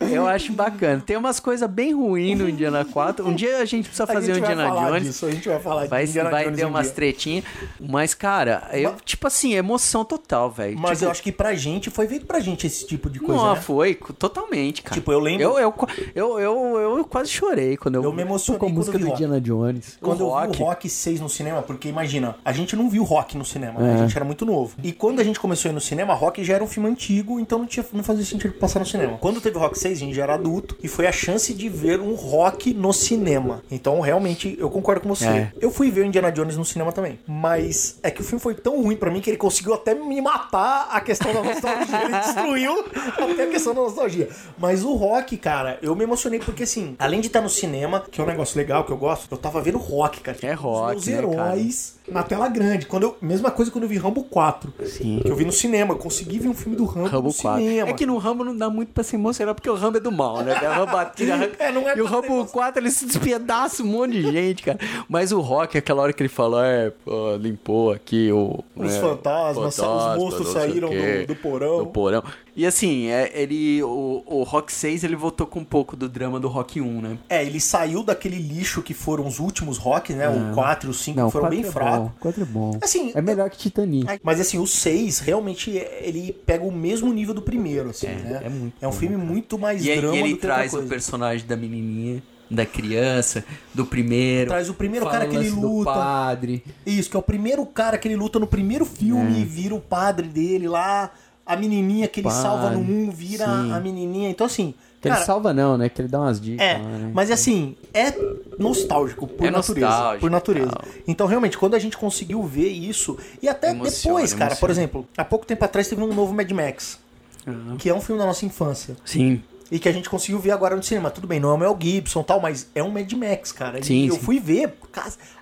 Eu acho bacana. Tem umas coisas bem ruins no Indiana 4. Um dia a gente precisa fazer o gente vai Indiana falar Jones. disso, a gente vai falar Vai, Indiana vai Jones ter um umas dia. tretinhas. Mas, cara, eu, tipo assim, emoção total, velho. Mas tipo, eu acho que pra gente, foi feito pra gente esse tipo de coisa, não, né? foi totalmente, cara. Tipo, eu lembro- Eu, eu, eu, eu, eu quase chorei quando eu. Eu me emocionei Com a quando música eu vi do. Indiana Jones. Quando O eu vi Rock. o Rock 6 no cinema, porque imagina, a gente não viu Rock no cinema, né? a gente era muito novo. E quando a gente começou a ir no cinema, Rock já era um filme antigo, então não, tinha, não fazia sentido passar no cinema. Quando teve Rock 6, a gente já era adulto e foi a chance de ver um Rock no cinema. Então, realmente, eu concordo com você. É. Eu fui ver o Indiana Jones no cinema também, mas é que o filme foi tão ruim pra mim que ele conseguiu até me matar a questão da nostalgia. ele destruiu até a questão da nostalgia. Mas o Rock, cara, eu me emocionei porque assim, além de estar no cinema, que é um negócio legal que eu gosto, eu tava vendo Rock, cara. É Rock, Os né, meus heróis na tela grande. Quando eu, mesma coisa quando eu vi Rambo 4. Sim. Que eu vi no cinema. Eu consegui ver um filme do Rambo, Rambo no 4. cinema. É que no Rambo não dá muito pra se emocionar, porque o Rambo é do mal, né? O Rambo atira, É, não é e o Rambo 4 ele se despedaça um monte de gente, cara. Mas o Rock, aquela hora que ele falou, é, pô, limpou aqui o. Os né, fantasmas, os monstros saíram do- do porão. Do porão. E assim, é, ele. O, o Rock 6 ele voltou com um pouco do drama do Rock 1, né? É, ele saiu daquele lixo que foram os últimos rock, né? O 4 e o 5 Não, foram quatro bem é fracos. bom. Quatro é bom. Assim, é melhor que Titanic. Mas assim, o 6 realmente é- ele pega o mesmo nível do primeiro, assim, né? é muito um bom, filme muito mais E, drama ele do que outra traz o personagem da menininha, da criança, do primeiro. Traz o primeiro cara que o ele lance do luta. padre. Isso, que é o primeiro cara que ele luta no primeiro filme e vira o padre dele lá. A menininha que ele Padre, salva no 1 vira sim. a menininha. Então, assim. Que cara, ele salva não, né? Que ele dá umas dicas É, lá, né? mas assim, é nostálgico por É natureza. nostálgico, por natureza. tal. Então, realmente, quando a gente conseguiu ver isso, e até Emociona, depois, cara, por emociona. exemplo, há pouco tempo atrás teve um novo Mad Max, Aham. que é um filme da nossa infância. Sim. E que a gente conseguiu ver agora no cinema. Tudo bem, não é o Mel Gibson e tal, mas é um Mad Max, cara. E Sim, eu sim. fui ver.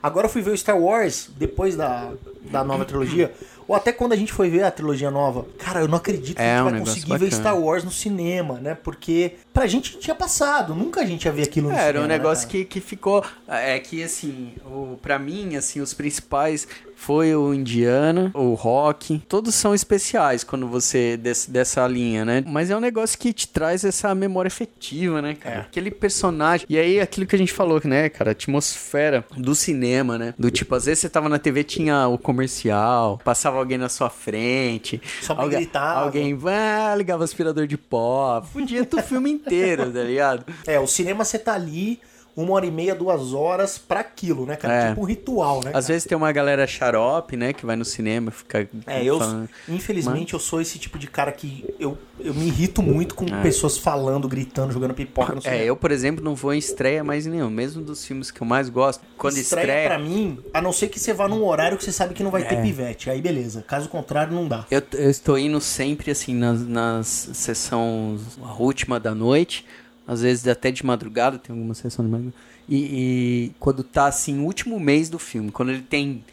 Agora eu fui ver o Star Wars depois da, da nova trilogia. Ou até quando a gente foi ver a trilogia nova. Cara, eu não acredito que É a gente um vai conseguir ver bacana. Star Wars no cinema, né? Porque pra gente tinha passado. Nunca a gente ia ver aquilo no É, cinema. era um né, negócio cara? que, que ficou. É que assim, o, pra mim, assim, os principais foi o Indiana, o Rock. Todos são especiais quando você. Desse, dessa linha, né? Mas é um negócio que te traz essa memória efetiva, né, cara? É. Aquele personagem. E aí, aquilo que a gente falou, né, cara? A atmosfera do cinema, né? Do tipo, às vezes você tava na TV, tinha o comercial, passava alguém na sua frente. Só alguém, gritava. Alguém ah, ligava o aspirador de pó. Podia o filme inteiro, tá ligado? É, o cinema você tá ali uma hora e meia, duas horas pra aquilo, né, cara? É. Tipo um ritual, né? Às cara? vezes tem uma galera xarope, né, que vai no cinema e fica É, eu, falando. infelizmente, eu sou esse tipo de cara que eu, eu me irrito muito com pessoas falando, gritando, jogando pipoca no cinema. É, eu, por exemplo, não vou em estreia mais nenhum. Mesmo dos filmes que eu mais gosto. Quando estreia, estreia. pra mim, a não ser que você vá num horário que você sabe que não vai ter É. pivete. Aí beleza. Caso contrário, não dá. Eu, eu estou indo sempre, assim, nas, nas sessões, a última da noite. Às vezes até de madrugada, tem alguma sessão de madrugada. E, e quando tá, assim, último mês do filme. Quando ele tem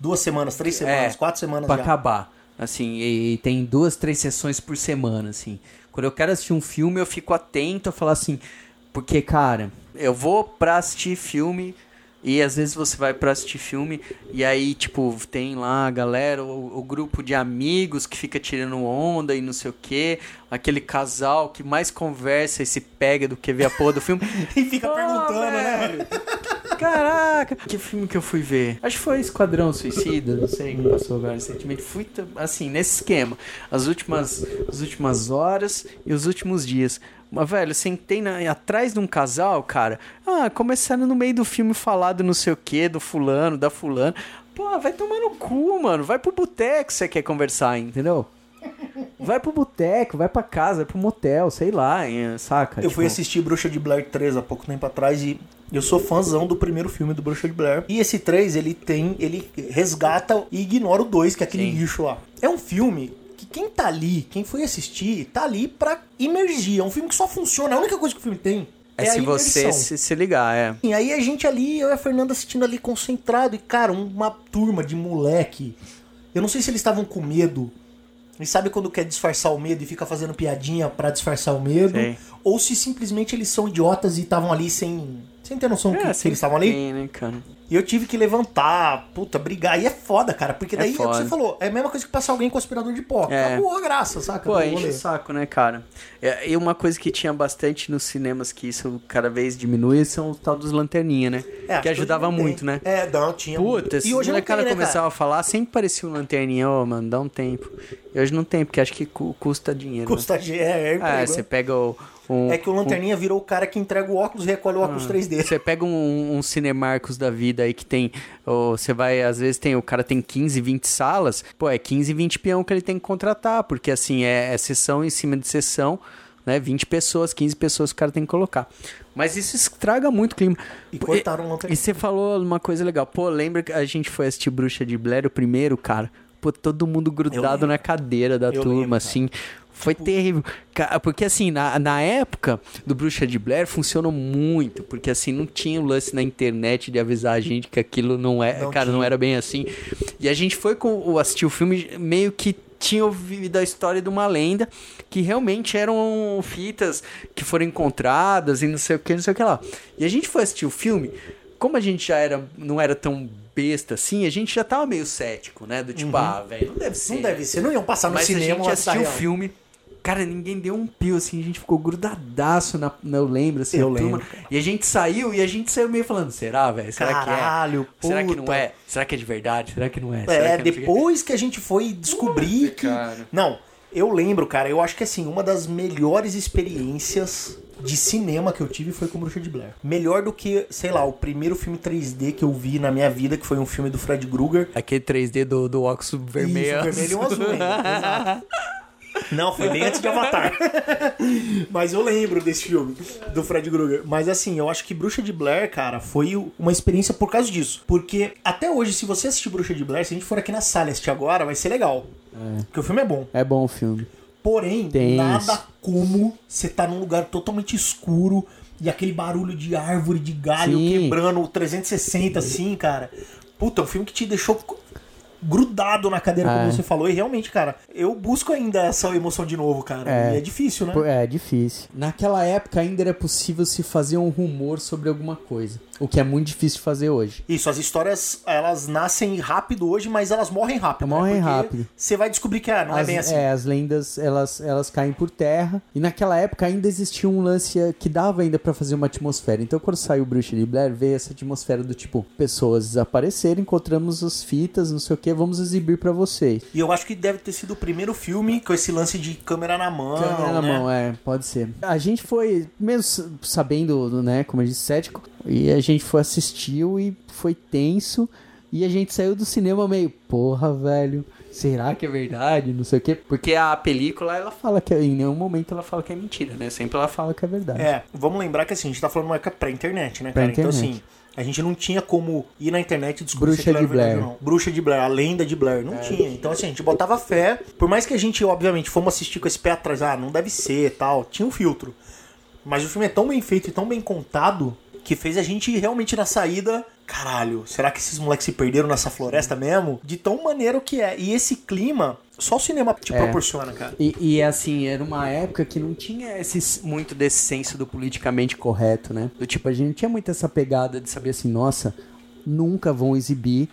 Duas semanas, três semanas, É, quatro semanas pra já. acabar. Assim, e, e tem duas, três sessões por semana, assim. Quando eu quero assistir um filme, eu fico atento a falar assim, porque, cara, eu vou pra assistir filme e às vezes você vai pra assistir filme e aí, tipo, tem lá a galera, o, o grupo de amigos que fica tirando onda e não sei o quê, aquele casal que mais conversa e se pega do que vê a porra do filme. E fica Pô, perguntando, né? Caraca, que filme que eu fui ver? Acho que foi Esquadrão Suicida, não sei quem passou agora recentemente. Fui, assim, nesse esquema. As últimas, as últimas horas e os últimos dias. Mas, velho, sentei na- atrás de um casal, cara. Ah, começaram no meio do filme falar do não sei o que, do fulano, da fulana. Pô, vai tomar no cu, mano. Vai pro boteco se você quer conversar, entendeu? Vai pro boteco, vai pra casa, vai pro motel, sei lá, hein, saca? Eu fui Tipo, assistir Bruxa de Blair 3 há pouco tempo atrás e eu sou fãzão do primeiro filme do Bruxa de Blair. E esse 3, ele tem, ele resgata e ignora o 2, que é aquele Sim. lixo lá. É um filme que quem tá ali, quem foi assistir, tá ali pra imergir. É um filme que só funciona, a única coisa que o filme tem É, é, se você se, se ligar, é. E aí a gente ali, eu e a Fernanda assistindo ali concentrado e, cara, uma turma de moleque. Eu não sei se eles estavam com medo. E sabe quando quer disfarçar o medo e fica fazendo piadinha pra disfarçar o medo? Sei. Ou se simplesmente eles são idiotas e estavam ali sem, sem ter noção que, que sempre eles estavam ali. tem, né, cara? E eu tive que levantar, puta, brigar. E é foda, cara, porque É daí é, o que você falou. É a mesma coisa que passar alguém com aspirador de pó. É. Acabou a graça, saca? Pô, enche o saco, né, cara? É, E uma coisa que tinha bastante nos cinemas, que isso cada vez diminui, são o tal dos lanterninha, né? É, que ajudava muito, né? É, não, tinha. Puta, se o não tem, cara né, começava cara? a falar, sempre parecia um lanterninha, ô, mano, dá um tempo. E hoje não tem, porque acho que cu- custa dinheiro. né? Custa G, é, é, Ah, emprego. você pega o. Um, É que o Lanterninha virou o cara que entrega o óculos e recolhe o óculos 3D. Você pega um, um Cinemarcos da vida aí que tem. Você vai, às vezes tem. O cara tem 15, 20 salas. Pô, é 15, 20 peão que ele tem que contratar. Porque assim, é, é sessão em cima de sessão, né? 20 pessoas, 15 pessoas que o cara tem que colocar. Mas isso estraga muito o clima. E cortaram o E você falou uma coisa legal. Pô, lembra que a gente foi assistir Bruxa de Blair, o primeiro, cara? Pô, todo mundo grudado na cadeira da Eu turma, lembro, cara. Foi terrível. Ca- Porque, assim, na, na época do Bruxa de Blair funcionou muito. Porque, assim, não tinha o lance na internet de avisar a gente que aquilo não é. Não cara, não tinha. era bem assim. E a gente foi com o assistir o filme meio que tinha ouvido a história de uma lenda que realmente eram fitas que foram encontradas e não sei o que, não sei o que lá. E a gente foi assistir o filme, como a gente já era, não era tão besta assim, a gente já tava meio cético, né? Do tipo, ah, velho, não deve ser. Não deve ser, não iam passar no Mas cinema a gente assistiu o filme. Cara, ninguém deu um pio, assim, a gente ficou grudadaço na, na- eu lembro, assim, Eu turma. lembro, cara. E a gente saiu e a gente saiu meio falando, será, velho? Será Caralho, que é? Será que não é? Será que é de verdade? Será que não é? Será É, que depois que a gente foi descobrir que. cara. Não, eu lembro, cara, eu acho que assim, uma das melhores experiências de cinema que eu tive foi com Bruxa de Blair. Melhor do que, sei lá, o primeiro filme 3D que eu vi na minha vida, que foi um filme do Fred Krueger. Aquele 3D do, do óculos vermelho. Isso, vermelho e um azul ainda, exato. Não, foi bem antes de Avatar. Mas eu lembro desse filme, do Fred Krueger. Mas assim, eu acho que Bruxa de Blair, cara, foi uma experiência por causa disso. Porque até hoje, se você assistir Bruxa de Blair, se a gente for aqui na sala assistir agora, vai ser legal. Porque o filme é bom. É bom o filme. Porém, Tenso. nada como você tá num lugar totalmente escuro e aquele barulho de árvore, de galho Sim. quebrando o 360 assim, cara. Puta, é um filme que te deixou grudado na cadeira, É. como você falou. E realmente, cara, eu busco ainda essa emoção de novo, cara. É. E é difícil, né? Pô, É difícil. Naquela época ainda era possível se fazer um rumor sobre alguma coisa. O que é muito difícil de fazer hoje. Isso, as histórias, elas nascem rápido hoje, mas elas morrem rápido. Morrem né? Rápido. Você vai descobrir que ah, não as, é bem assim. as lendas, elas, elas caem por terra. E naquela época ainda existia um lance que dava ainda pra fazer uma atmosfera. Então quando saiu o Bruxa de Blair, veio essa atmosfera do tipo, pessoas desapareceram, encontramos as fitas, não sei o que, vamos exibir pra vocês. E eu acho que deve ter sido o primeiro filme com esse lance de câmera na mão. Câmera na né? mão, é, pode ser. A gente foi, mesmo sabendo, né, como eu disse, cético, e a gente foi assistiu e foi tenso, e a gente saiu do cinema meio, porra, velho, será que é verdade? Não sei o quê. Porque a película, ela fala que em nenhum momento ela fala que é mentira, né? Sempre ela fala que é verdade. É, vamos lembrar que assim, a gente tá falando uma época pré-internet, né, cara? Então Pré-internet. assim, a gente não tinha como ir na internet e descobrir Bruxa se aquilo era de verdade Blair. não. Bruxa de Blair, a lenda de Blair. Não tinha. Então assim, a gente botava fé. Por mais que a gente, obviamente, fomos assistir com esse pé atrás, ah, não deve ser e tal. Tinha um filtro. Mas o filme é tão bem feito e tão bem contado que fez a gente realmente na saída. Caralho, será que esses moleques se perderam nessa floresta mesmo? De tão maneiro que é. E esse clima, só o cinema te É. proporciona, cara. E, e assim, era uma época que não tinha esse muito desse senso do politicamente correto, né? Do tipo, a gente não tinha muito essa pegada de saber assim, nossa, nunca vão exibir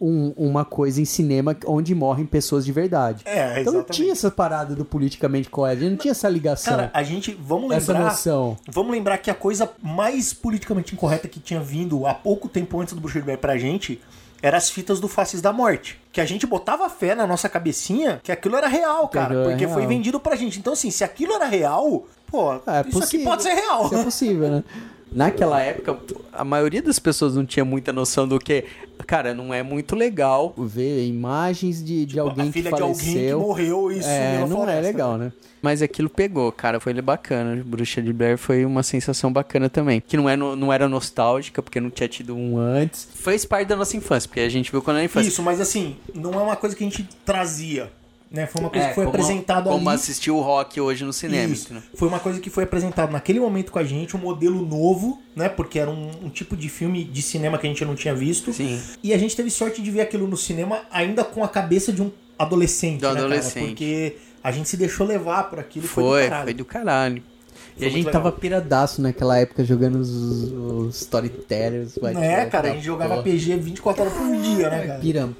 um- uma coisa em cinema onde morrem pessoas de verdade. É, Então não exatamente. tinha essa parada do politicamente correto, a gente não tinha essa ligação, Cara, a gente, vamos essa lembrar. noção. Vamos lembrar que a coisa mais politicamente incorreta que tinha vindo há pouco tempo antes do Bruxa de Blair pra gente era as fitas do Faces da Morte. Que a gente botava fé na nossa cabecinha que aquilo era real, cara. era porque foi real. vendido pra gente. Então, assim, se aquilo era real, pô, É isso aqui pode ser real. Isso é possível, né? Naquela época, a maioria das pessoas não tinha muita noção do que, cara, não é muito legal. Ver imagens de, de alguém a filha que de alguém que faleceu. morreu e é, não é floresta, legal, né? Mas aquilo pegou, cara, foi bacana. Bruxa de Blair foi uma sensação bacana também. Que não, é, não era nostálgica, porque não tinha tido um antes. Fez parte da nossa infância, porque a gente viu quando era infância. Isso, mas assim, não é uma coisa que a gente trazia. Né? Foi uma coisa É, que foi como, apresentado como ali. assistir o rock hoje no cinema. Isso. entendeu? Foi uma coisa que foi apresentado naquele momento com a gente, um modelo novo, né? Porque era um, um tipo de filme de cinema que a gente não tinha visto. Sim. E a gente teve sorte de ver aquilo no cinema ainda com a cabeça de um adolescente, Do né, cara? adolescente. Porque a gente se deixou levar por aquilo. e Foi, Foi, do caralho. foi do caralho. E a gente legal. tava piradaço naquela época jogando os, os storytellers. vai É, cara, a gente jogava porra. PG 24 horas por dia, né, cara? Piramos.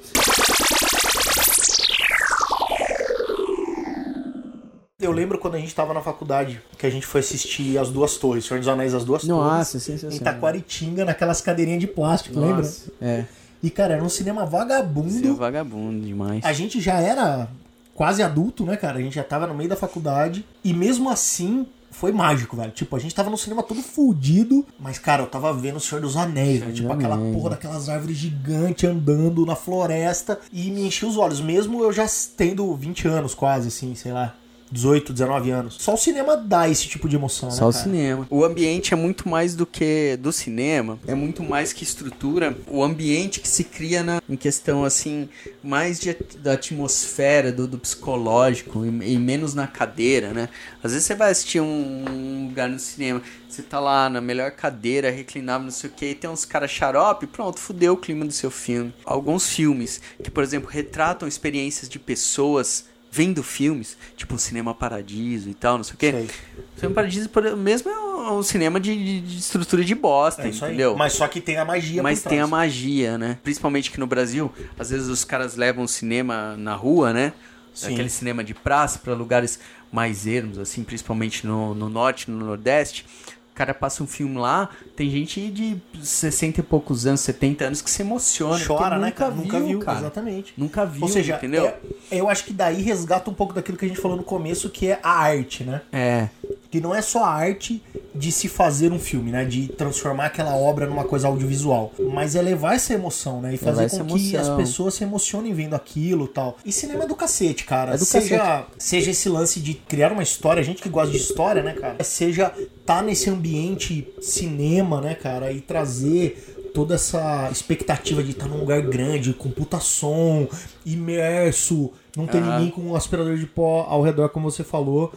Eu lembro quando a gente tava na faculdade, que a gente foi assistir As Duas Torres, Senhor dos Anéis, As Duas Nossa, Torres. Em sensacional. Taquaritinga, naquelas cadeirinhas de plástico, lembra? Nossa, É. E, cara, era um cinema vagabundo. Seu vagabundo demais. A gente já era quase adulto, né, cara? A gente já tava no meio da faculdade. E mesmo assim, foi mágico, velho. Tipo, a gente tava no cinema todo fudido. Mas, cara, eu tava vendo o Senhor dos Anéis, velho. Tipo, aquela Anéis. porra daquelas árvores gigantes andando na floresta. E me enchia os olhos. Mesmo eu já tendo 20 anos, quase, assim, sei lá. 18, 19 anos. Só o cinema dá esse tipo de emoção, Só né, o cinema. O ambiente é muito mais do que do cinema, é muito mais que estrutura. O ambiente que se cria na, em questão assim, mais de, da atmosfera, do, do psicológico e, e menos na cadeira, né? Às vezes você vai assistir um, um lugar no cinema, você tá lá na melhor cadeira, reclinável, não sei o que, e tem uns caras xarope, pronto, fudeu o clima do seu filme. Alguns filmes que, por exemplo, retratam experiências de pessoas vendo filmes, tipo Cinema Paradiso e tal, não sei o quê. Sei. Cinema Paradiso mesmo é um um cinema de, de- estrutura de bosta, É isso aí. entendeu? Mas só que tem a magia Mas tem a trás. magia, né? Principalmente aqui no Brasil, às vezes os caras levam o cinema na rua, né? Sim. Aquele cinema de praça para lugares mais ermos, assim, principalmente no, no norte, no nordeste. O cara passa um filme lá, tem gente de 60 e poucos anos, 70 anos que se emociona. Chora, né, cara? Nunca viu, cara. exatamente. Nunca viu, Ou seja, entendeu? é- eu acho que daí resgata um pouco daquilo que a gente falou no começo, que é a arte, né? É, Que não é só a arte de se fazer um filme, né? De transformar aquela obra numa coisa audiovisual. Mas é levar essa emoção, né? E fazer Levar com que as pessoas se emocionem vendo aquilo e tal. E cinema é do cacete, cara. É do seja, seja esse lance de criar uma história, a gente que gosta de história, né, cara? Seja tá nesse ambiente cinema, né, cara? E trazer toda essa expectativa de estar num lugar grande, com puta som, imerso, não ter Aham. ninguém com um aspirador de pó ao redor, como você falou.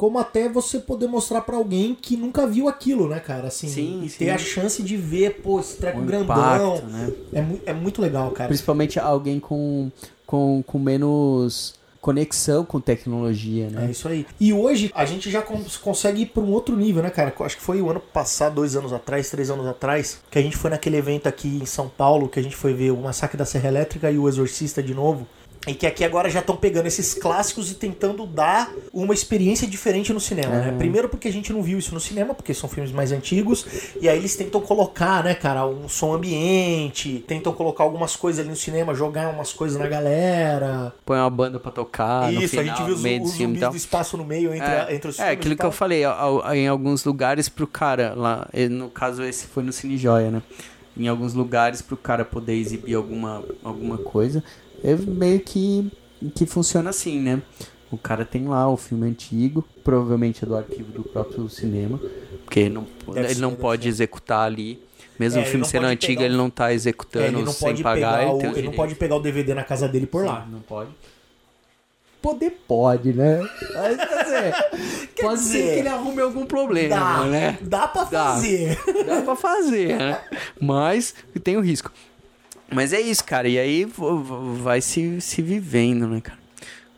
Como até você poder mostrar pra alguém que nunca viu aquilo, né, cara? Assim, Sim, e sim. ter a chance de ver, pô, esse treco o grandão. impacto, né? É, mu- é muito legal, cara. Principalmente alguém com, com, com menos conexão com tecnologia, É né? isso aí. E hoje a gente já cons- consegue ir pra um outro nível, né, cara? Acho que foi o ano passado, dois anos atrás, três anos atrás, que a gente foi naquele evento aqui em São Paulo, que a gente foi ver o Massacre da Serra Elétrica e o Exorcista de novo. E que aqui agora já estão pegando esses clássicos e tentando dar uma experiência diferente no cinema, né? Primeiro porque a gente não viu isso no cinema, porque são filmes mais antigos, e aí eles tentam colocar, né, cara, um som ambiente, tentam colocar algumas coisas ali no cinema, jogar umas coisas na galera. Põe uma banda pra tocar isso, final, a gente viu os, meio os zumbis do espaço no meio entre, a- entre os é, filmes. aquilo e que eu falei, em alguns lugares pro cara lá, no caso esse foi no Cine Joia, né? Em alguns lugares pro cara poder exibir alguma, alguma coisa, é meio que, que funciona assim, né? O cara tem lá o filme antigo, provavelmente é do arquivo do próprio cinema, porque não, Deve ele não pode ser. executar ali. Mesmo É, o ele filme não sendo antigo, ele não tá É, executando ele não sem pagar, ele o, tem os ele não pode pegar o DVD na casa dele por lá. Não pode. Poder pode, né? Mas, quer dizer, pode dizer, ser que ele arrume algum problema, Dá, né? dá pra Dá. fazer. Dá pra fazer, né? Mas tem o risco. Mas é isso, cara. E aí vai se, se vivendo, né, cara?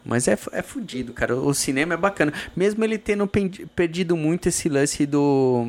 Mas é, é fudido, cara. O cinema é bacana. Mesmo ele tendo perdido muito esse lance do,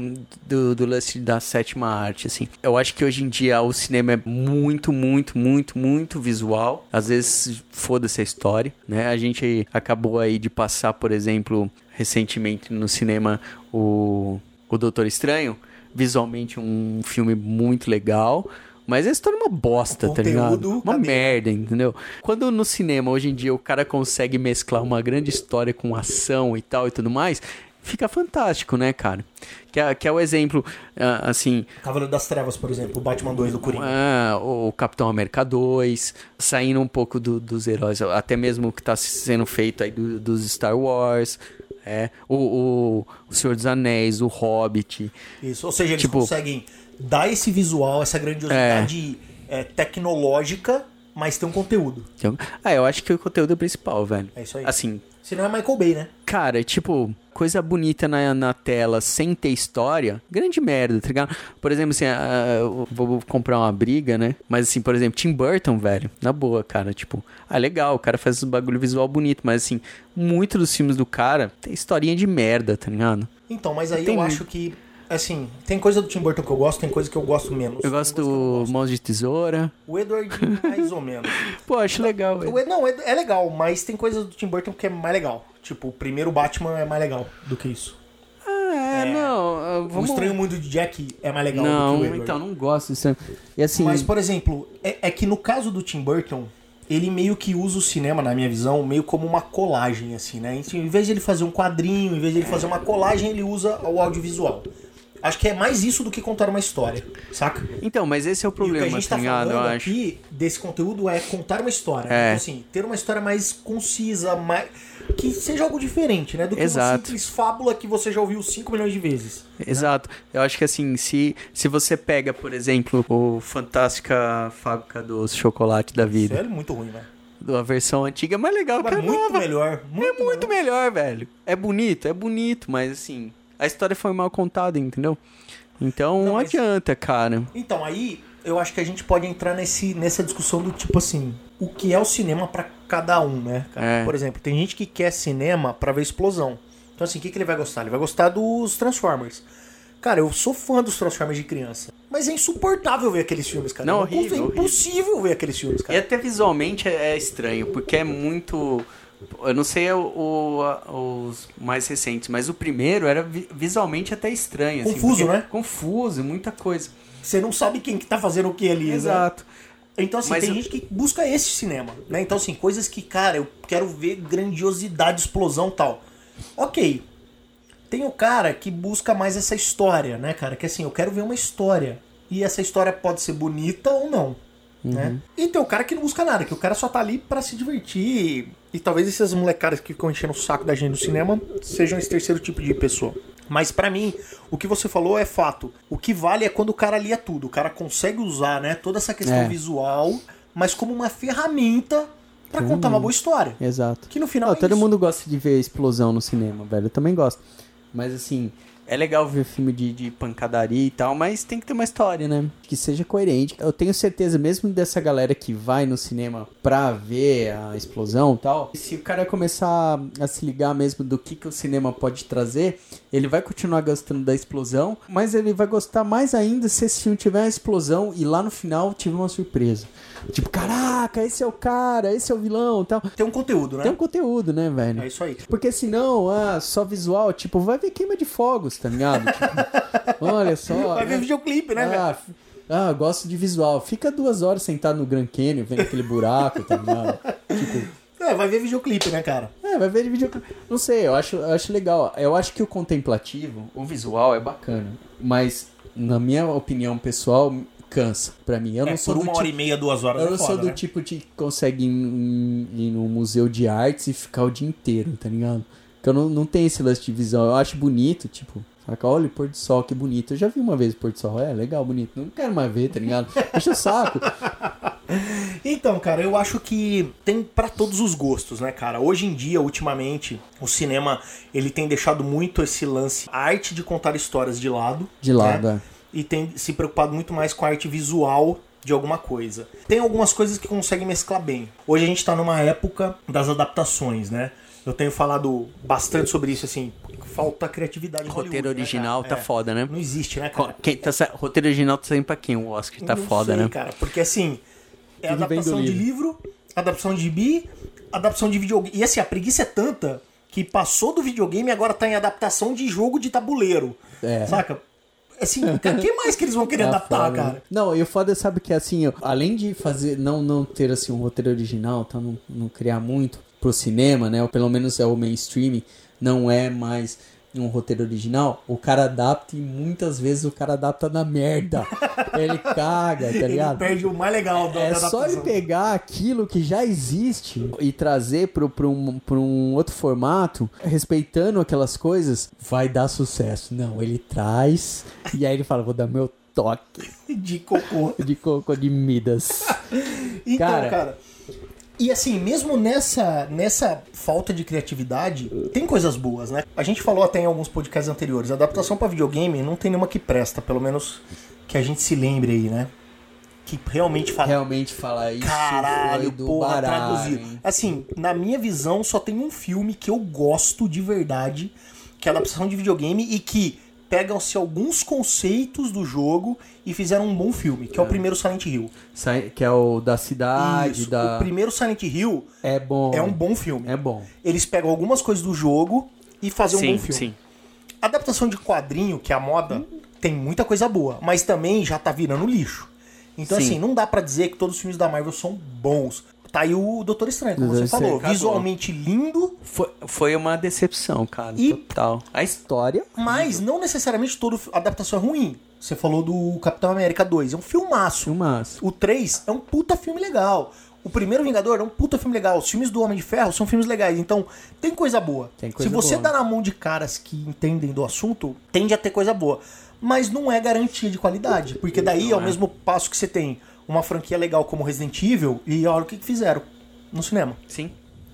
do, do lance da sétima arte, assim. Eu acho que hoje em dia o cinema é muito, muito, muito, muito visual. Às vezes, foda-se a história, né? A gente acabou aí de passar, por exemplo, recentemente no cinema o, o Doutor Estranho. Visualmente um filme muito legal. Mas a história é uma bosta, tá ligado? Uma cadê? merda, entendeu? Quando no cinema, hoje em dia, o cara consegue mesclar uma grande história com ação e tal e tudo mais, fica fantástico, né, cara? Que é, que é o exemplo, ah, assim, Cavaleiro das Trevas, por exemplo, o Batman 2 do Coringa. ah, o Capitão América 2, saindo um pouco do- dos heróis, até mesmo o que tá sendo feito aí do- dos Star Wars, é, o, o, o Senhor dos Anéis, o Hobbit, Isso. Ou seja, eles Tipo- conseguem dar esse visual, essa grandiosidade é, tecnológica, mas tem um conteúdo. Então, ah, eu acho que o conteúdo é o principal, velho. É isso aí. Assim, Se não é Michael Bay, né? Cara, tipo, coisa bonita na, na tela sem ter história, grande merda, tá ligado? Por exemplo, assim, eu vou comprar uma briga, né? Mas assim, por exemplo, Tim Burton, velho, na boa, cara, tipo, ah, legal, o cara faz um bagulho visual bonito, mas assim, muito dos filmes do cara tem historinha de merda, tá ligado? Então, mas aí Tem eu muito. acho que, assim, tem coisa do Tim Burton que eu gosto, tem coisa que eu gosto menos. Eu gosto eu não do gosto. Mãos de Tesoura. O Edward, mais ou menos. Pô, acho legal, O não, é, é legal, mas tem coisa do Tim Burton que é mais legal. Tipo, o primeiro Batman é mais legal do que isso. Ah, não, ah, O vamos... Estranho Mundo de Jack é mais legal do que o Não, Edward. Então, não gosto disso. E assim, Mas, por exemplo, é, é que no caso do Tim Burton, ele meio que usa o cinema, na minha visão, meio como uma colagem, assim, né? Em vez de ele fazer um quadrinho, em vez de ele fazer uma colagem, ele usa o audiovisual. Acho que é mais isso do que contar uma história, saca? Então, mas esse é o e o que a problema, gente tá tá ligado? Falando aqui desse conteúdo é contar uma história. É. Então, assim, ter uma história mais concisa, mais... que seja algo diferente, né? Do que uma Exato. simples fábula que você já ouviu 5 milhões de vezes. Exato. Eu acho que assim, se, se você pega, por exemplo, o Fantástica Fábrica dos Chocolate da Isso Vida, é muito ruim, né? da versão antiga, é mais legal que Mas a muito nova. melhor. Muito É muito melhor, velho. É bonito, é bonito, mas assim, a história foi mal contada, entendeu? Então não, Não, mas- adianta, cara. Então, aí eu acho que a gente pode entrar nesse, nessa discussão do tipo assim, o que é o cinema pra cada um, né? cara? É. Por exemplo, tem gente que quer cinema pra ver explosão. Então assim, o que, que ele vai gostar? Ele vai gostar dos Transformers. Cara, eu sou fã dos Transformers de criança. Mas é insuportável ver aqueles filmes, cara. Não, é horrível, horrível. impossível ver aqueles filmes, E cara. até visualmente é é estranho, porque é muito. Eu não sei o, o- os mais recentes, mas o primeiro era vi- visualmente até estranho. assim, Confuso, porque- né? Confuso, muita coisa. Você não sabe quem que tá fazendo o que ali, né? Exato. Então, assim, Mas tem eu- gente que busca esse cinema, né? Então, assim, coisas que, cara, eu quero ver grandiosidade, explosão e tal. Ok. Tem o cara que busca mais essa história, né, cara? Que assim, eu quero ver uma história. E essa história pode ser bonita ou não. Né? E tem o cara que não busca nada, que o cara só tá ali pra se divertir. E talvez esses molecadas que ficam enchendo o saco da gente no cinema sejam esse terceiro tipo de pessoa. Mas pra mim, o que você falou é fato. O que vale é quando o cara lia tudo. O cara consegue usar, né, toda essa questão É. visual, mas como uma ferramenta pra contar uma boa história. Exato. Que no final é todo isso. mundo gosta de ver explosão no cinema, velho. Eu também gosto. Mas assim, é legal ver filme de, de pancadaria e tal, mas tem que ter uma história, né? Que seja coerente. Eu tenho certeza, mesmo dessa galera que vai no cinema pra ver a explosão e tal, se o cara começar a se ligar mesmo do que, que o cinema pode trazer, ele vai continuar gostando da explosão, mas ele vai gostar mais ainda se esse filme tiver uma explosão e lá no final tiver uma surpresa. Tipo, caraca, esse é o cara, esse é o vilão e tal. Tem um conteúdo, né? Tem um conteúdo, né, velho? É isso aí. Porque senão, ah, só visual, tipo, vai ver queima de fogos, tá ligado? Tipo, olha só. Vai ver né? videoclipe, né, ah, ah, eu gosto de visual. Fica duas horas sentado no Grand Canyon, vendo aquele buraco, tá ligado? Tipo, É, vai ver videoclipe, né, cara? é, vai ver vídeo. Não sei, eu acho, eu acho legal. Eu acho que o contemplativo, o visual é bacana. Mas, na minha opinião pessoal, cansa pra mim. Eu É, não sou por uma tipo... hora e meia, duas horas Eu é não foda, sou do né? tipo de que consegue ir, em- ir no museu de artes e ficar o dia inteiro, tá ligado? Porque eu não, não tenho esse lance de visão. Eu acho bonito, tipo, saca? Olha o pôr do sol, que bonito. Eu já vi uma vez o pôr do sol. É, legal, bonito. Não quero mais ver, tá ligado? Deixa o saco. Então, cara, eu acho que tem pra todos os gostos, né, cara? Hoje em dia, ultimamente, o cinema ele tem deixado muito esse lance, a arte de contar histórias de lado. De lado, né? é. E tem se preocupado muito mais com a arte visual de alguma coisa. Tem algumas coisas que conseguem mesclar bem. Hoje a gente tá numa época das adaptações, né? Eu tenho falado bastante sobre isso, assim, falta criatividade em Roteiro Hollywood, né, original cara? tá É. foda, né? Não existe, né, cara? Quem tá, roteiro original tá saindo pra quem? O Oscar tá Não foda, sei, né? cara, porque assim, é Tudo adaptação de livro, adaptação de gibi, adaptação de videogame. E assim, a preguiça é tanta que passou do videogame e agora tá em adaptação de jogo de tabuleiro. É. Saca? Assim, o que mais que eles vão querer Tá adaptar, foda, né? cara? Não, e o foda sabe que assim, além de fazer, não, não ter assim um roteiro original, tá, não, não criar muito pro cinema, né? Ou pelo menos é o mainstream, não é mais um roteiro original, o cara adapta e muitas vezes o cara adapta na merda. ele caga, tá Ele ligado? perde o mais legal da, É só ele pegar aquilo que já existe e trazer pro, pro, um, pro um outro formato, respeitando aquelas coisas, vai dar sucesso. Não, ele traz e aí ele fala, vou dar meu toque de cocô. de coco de Midas. Então, Cara. cara. E assim, mesmo nessa, nessa falta de criatividade, tem coisas boas, né? A gente falou até em alguns podcasts anteriores, adaptação pra videogame não tem nenhuma que presta, pelo menos que a gente se lembre aí, né? Que realmente fala. Realmente falar isso Caralho, porra, baralho, traduzido. Assim, na minha visão, só tem um filme que eu gosto de verdade, que é a adaptação de videogame e que pegam-se alguns conceitos do jogo e fizeram um bom filme, que é o primeiro Silent Hill. Que é o da cidade, Isso, da... o primeiro Silent Hill É bom. é um bom filme. É bom. Eles pegam algumas coisas do jogo e fazem um sim, bom filme. sim. Adaptação de quadrinho, que é a moda, tem muita coisa boa, mas também já tá virando lixo. Então, Sim. assim, não dá pra dizer que todos os filmes da Marvel são bons. Tá aí o Doutor Estranho, como Doutor você falou. Acabou. Visualmente lindo, Foi, foi uma decepção, cara. E- Total. A his- História. mas não necessariamente toda adaptação é ruim. Você falou do Capitão América 2, é um filmaço. Filmaço. O 3 é um puta filme legal. O primeiro Vingador é um puta filme legal. Os filmes do Homem de Ferro são filmes legais. Então, tem coisa boa. Tem coisa Se você boa. dá na mão de caras que entendem do assunto, tende a ter coisa boa. Mas não é garantia de qualidade. Porque daí é o mesmo passo que você tem uma franquia legal como Resident Evil e olha o que, que fizeram no cinema, Sim.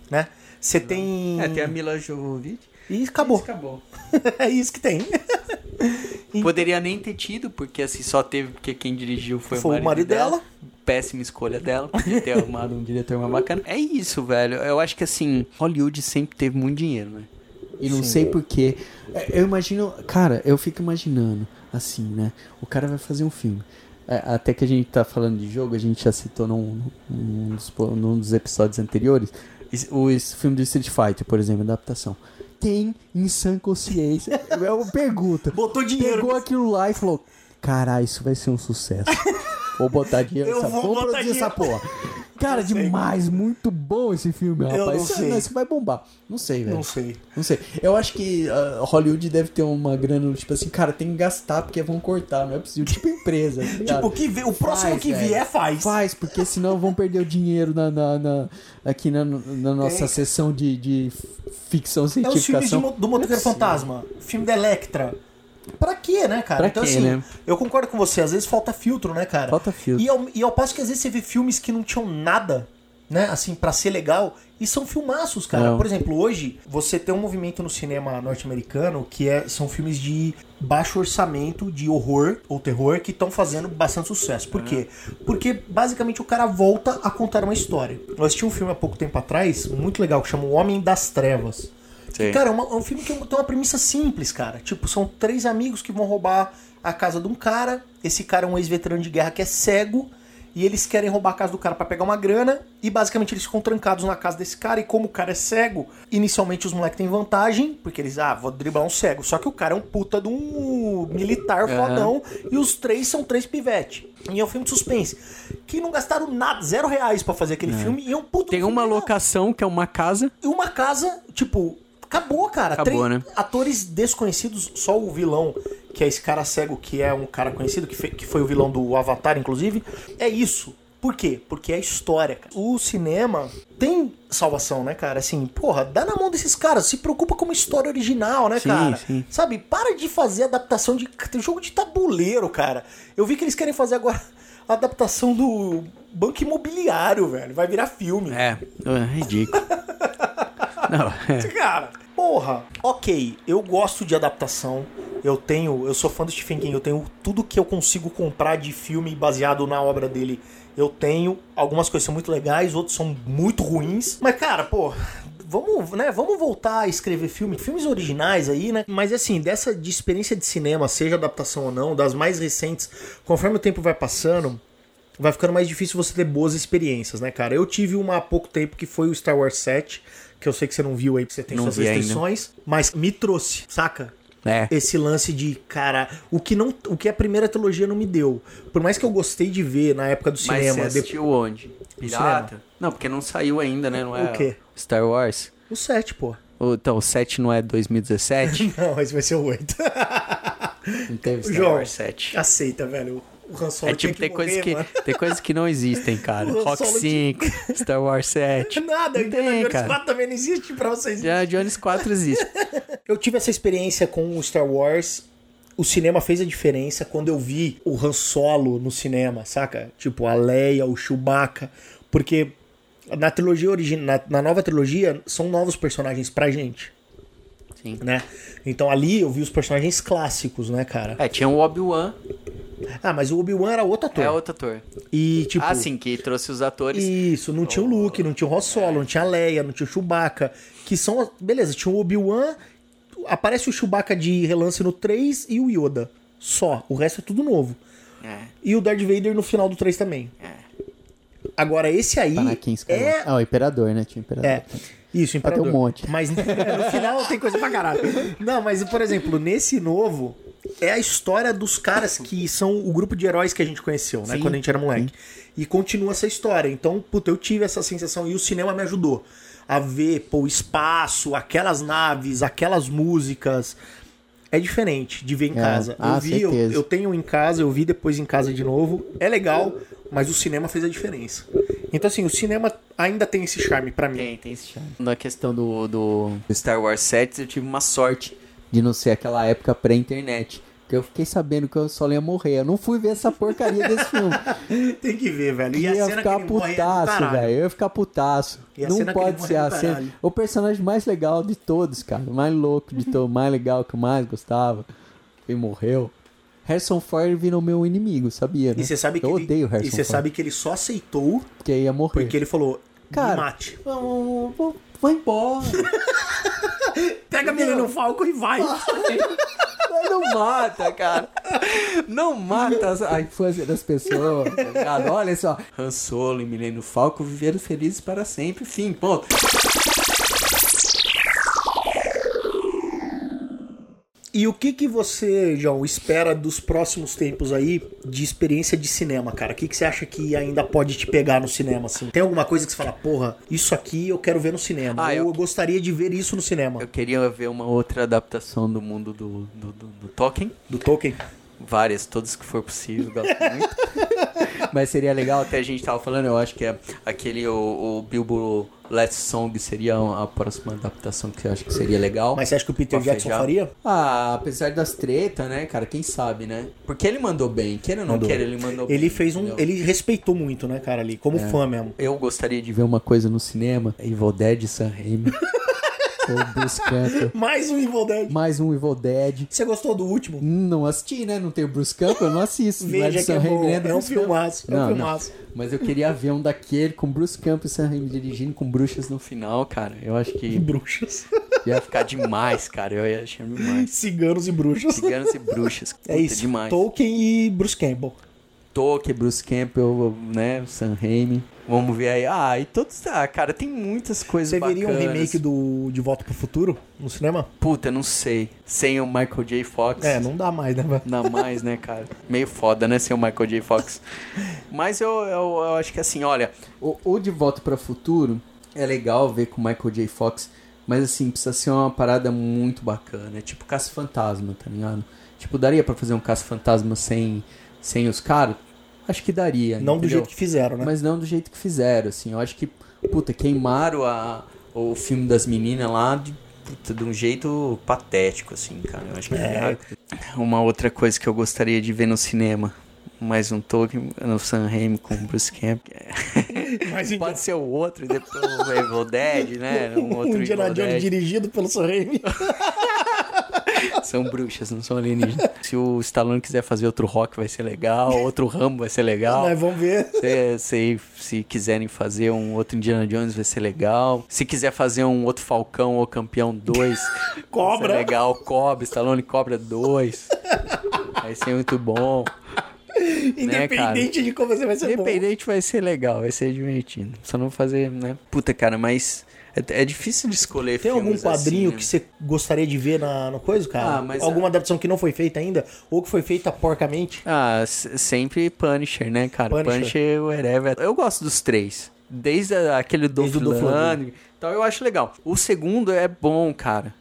né? Você tem... É, tem a Mila Jovovich. E acabou. Acabou. é isso que tem. Poderia nem ter tido, porque assim, só teve porque quem dirigiu foi, Foi o marido dela. Péssima escolha dela, podia ter arrumado um diretor mais bacana. É isso, velho. Eu acho que assim, Hollywood sempre teve muito dinheiro, né? E não sei porquê. É, Eu imagino. Cara, eu fico imaginando, assim, né? O cara vai fazer um filme. É, Até que a gente tá falando de jogo, a gente já citou num, num, dos, num dos episódios anteriores. O esse filme do Street Fighter, por exemplo, adaptação. Tem em sã consciência. É uma pergunta. Botou dinheiro. Pegou aquilo lá e falou: Caralho, isso vai ser um sucesso. Vou botar dinheiro Eu nessa vou Vamos botar produzir essa dinheiro. porra. Cara, demais, muito bom esse filme, Eu rapaz. não Isso, sei. isso vai bombar. Não sei, velho. Não sei. Não sei. Eu acho que ah, Hollywood deve ter uma grana, tipo assim, cara, tem que gastar porque vão cortar, não é possível. Tipo empresa. tá? Tipo, o, que vê- o próximo Faz, que vier faz. Faz, porque senão vão perder o dinheiro na, na- na- aqui na, na nossa Tem. sessão de, de ficção É os científica. filmes de mo- do Motoqueiro Fantasma. Filme da Electra. Pra quê, né, cara? Pra então, quê, assim, né? eu concordo com você. Às vezes falta filtro, né, cara? Falta filtro. E ao, e ao passo que às vezes você vê filmes que não tinham nada, né, assim, pra ser legal, e são filmaços, cara. Não. Por exemplo, hoje, você tem um movimento no cinema norte-americano que é, são filmes de baixo orçamento, de horror ou terror, que estão fazendo bastante sucesso. Por quê? Porque, basicamente, o cara volta a contar uma história. Eu assisti um filme há pouco tempo atrás, muito legal, que chama O Homem das Trevas. Sim. Cara, é, uma- é um filme que tem uma premissa simples, cara. Tipo, são três amigos que vão roubar a casa de um cara. Esse cara é um ex-veterano de guerra que é cego. E eles querem roubar a casa do cara pra pegar uma grana. E basicamente eles ficam trancados na casa desse cara. E como o cara é cego, inicialmente os moleques têm vantagem. Porque eles, ah, vou driblar um cego. Só que o cara é um puta de um militar fodão. E os três são três pivete. E é um filme de suspense. Que não gastaram nada, zero reais pra fazer aquele filme. E é um puta Tem uma locação que é uma casa. E uma casa, tipo, acabou, cara. Acabou, Três né? Atores desconhecidos, só o vilão, que é esse cara cego, que é um cara conhecido, que, que foi o vilão do Avatar, inclusive. É isso. Por quê? Porque é história, cara. O cinema tem salvação, né, cara? Assim, porra, dá na mão desses caras. Se preocupa com uma história original, né, Sim, cara? sim. Sabe? Para de fazer adaptação de tem jogo de tabuleiro, cara. Eu vi que eles querem fazer agora a adaptação do Banco Imobiliário, velho. Vai virar filme. É, é ridículo. Não, é. Cara, porra. Ok, eu gosto de adaptação. Eu tenho, eu sou fã do Stephen King, eu tenho tudo que eu consigo comprar de filme baseado na obra dele. Eu tenho, algumas coisas são muito legais, outras são muito ruins. Mas cara, pô, vamos, né, vamos voltar a escrever filme, filmes originais aí, né? Mas assim, dessa de experiência de cinema, seja adaptação ou não, das mais recentes, conforme o tempo vai passando, vai ficando mais difícil você ter boas experiências, né, cara? Eu tive uma há pouco tempo que foi o Star Wars 7, que eu sei que você não viu aí, porque você tem Não suas vi ainda. restrições, mas me trouxe, saca? É. Esse lance de, cara, o que não, o que a primeira trilogia não me deu. Por mais que eu gostei de ver na época do Mas cinema, você depois assistiu onde? Pirata? Não, porque não saiu ainda, né? Não é O quê? Star Wars. o 7, pô. Então, o 7 não é 2017? Não, mas vai ser o 8. não teve Star João, Wars 7. aceita, velho. É tipo, tinha tem, coisas que, tem coisas que não existem, cara. Rock Solo 5, Star Wars 7. Nada, não tem, Indiana Jones cara. 4 também não existe pra vocês. Já Jones 4 existe. Eu tive essa experiência com o Star Wars. O cinema fez a diferença quando eu vi o Han Solo no cinema, saca? Tipo, a Leia, o Chewbacca. Porque na trilogia original, na, na nova trilogia, são novos personagens pra gente, Sim. né? Então ali eu vi os personagens clássicos, né, cara? É, tinha o Obi-Wan, Ah, mas o Obi-Wan era outro ator. é outro ator. E, tipo. Ah, sim, que trouxe os atores. Isso, não tinha o Luke, não tinha o Han Solo, não tinha a Leia, não tinha o Chewbacca. Que são. Beleza, tinha o Obi-Wan, aparece o Chewbacca de relance no 3 e o Yoda. Só. O resto é tudo novo. É, E o Darth Vader no final do 3 também. é. Agora, esse aí. É. Ah, o Imperador, né? Tinha o Imperador. É. Isso, tem Imperador. um monte. Mas no final tem coisa pra caralho. Não, mas, por exemplo, nesse novo, é a história dos caras que são o grupo de heróis que a gente conheceu, né? Sim, Quando a gente era moleque. E continua essa história. Então, puta, eu tive essa sensação e o cinema me ajudou a ver, pô, o espaço, aquelas naves, aquelas músicas. É diferente de ver em É. casa. Ah, eu vi, eu, eu tenho em casa, eu vi depois em casa de novo. É legal, mas o cinema fez a diferença. Então, assim, o cinema ainda tem esse charme pra mim. Tem, tem esse charme. Na questão do, do Star Wars 7, eu tive uma sorte. De não ser aquela época pré-internet. Porque eu fiquei sabendo que eu só ia morrer. Eu não fui ver essa porcaria desse filme. Tem que ver, velho. E a ia cena ficar que putaço, velho. Eu ia ficar putaço. E Não pode ser a cena. O personagem mais legal de todos, cara. O mais louco de todos, o mais legal que eu mais gostava. Ele morreu. Harrison Ford virou meu inimigo, sabia, né? E você sabe que Eu ele, odeio Harrison E você Ford. sabe que ele só aceitou Porque ia morrer. porque ele falou: Cara, me mate. Vamos- vai embora. Pega a menina no falco e vai. Mas não mata, cara. Não mata a infância das pessoas. tá ligado? Olha só. Han Solo e Milênio Falco viveram felizes para sempre. Fim, ponto. E o que que você, João, espera dos próximos tempos aí de experiência de cinema, cara? O que que você acha que ainda pode te pegar no cinema, assim? Tem alguma coisa que você fala, porra, isso aqui eu quero ver no cinema. Ah, eu... eu- gostaria de ver isso no cinema. Eu queria ver uma outra adaptação do mundo do, do, do, do Tolkien. Do Tolkien. Várias, todas que for possível, gosto muito. Mas seria legal, até a gente tava falando, eu acho que é aquele, o, o Bilbo Last Song seria a próxima adaptação que eu acho que seria legal. Mas você acha que o Peter Jackson fechar. faria? Ah, apesar das tretas, né, cara? Quem sabe, né? Porque ele mandou bem. Queira ou não queira, ele mandou bem. Ele fez um. entendeu? Ele respeitou muito, né, cara, ali, como fã mesmo. Eu gostaria de de ver uma coisa no cinema. Evil Dead, Sam Raimi. Ou Bruce Campbell. Mais um Evil Dead. Mais um Evil Dead. Você gostou do último? Hum, Não assisti, né? Não tem o Bruce Campbell, eu não assisto. Não Veja que é bom. É um filmaço, é um Não, não. filmaço. Mas eu queria ver um daquele com Bruce Campbell e Sam Raimi dirigindo com bruxas no final, cara. Eu acho que Bruxas. ia ficar demais, cara. Eu ia achar demais. Ciganos e bruxas. Ciganos e bruxas. É Puta, isso. demais. Tolkien e Bruce Campbell. Tolkien, Bruce Campbell, né? Sam Raimi. Vamos ver aí. Ah, e todos. Ah, cara, tem muitas coisas Você veria um bacanas. remake do De Volta pro Futuro no cinema? Puta, não sei. Sem o Michael J. Fox. É, não dá mais, né, velho? Não mais, né, cara? Meio foda, né, sem o Michael J. Fox. Mas eu, eu, eu acho que assim, olha, O, o De Volta para o Futuro é legal ver com Michael J. Fox, mas assim, precisa ser uma parada muito bacana. É tipo Caça-Fantasma, tá ligado? Tipo, daria pra fazer um Caça-Fantasma sem, sem os caras? Acho que daria. Não do entendeu? jeito que fizeram, né? Mas não do jeito que fizeram, assim. Eu acho que, puta, queimaram a, o filme das meninas lá de, puta, de um jeito patético, assim, cara. Eu acho que É. Uma outra coisa que eu gostaria de ver no cinema. Mais um Tolkien no Sam Raimi com o Bruce Camp. Mas então, Pode ser o outro e depois o Evil Dead, né? Um outro um Indiana Jones dirigido pelo Sam Raimi. São bruxas, não são alienígenas. Se o Stallone quiser fazer outro rock, vai ser legal. Outro Rambo vai ser legal. Mas vamos ver. Se, se, se quiserem fazer um outro Indiana Jones, vai ser legal. Se quiser fazer um outro Falcão ou Campeão 2, Cobra. Vai ser legal. Cobra, Stallone Cobra 2. Vai ser muito bom. Independente de como você vai ser bom. Independente vai ser legal, vai ser divertido. Só não fazer, né? Puta, cara, mas é, é difícil de escolher Tem algum quadrinho assim, que né? você gostaria de ver na, coisa, cara? Ah, mas Alguma a- adaptação que não foi feita ainda? Ou que foi feita porcamente? Ah, sempre Punisher, né, cara? Punisher. Punisher, whatever. Eu gosto dos três. Desde aquele Dolph Desde o Dolph Lundgren. Então eu acho legal. O segundo é bom, cara.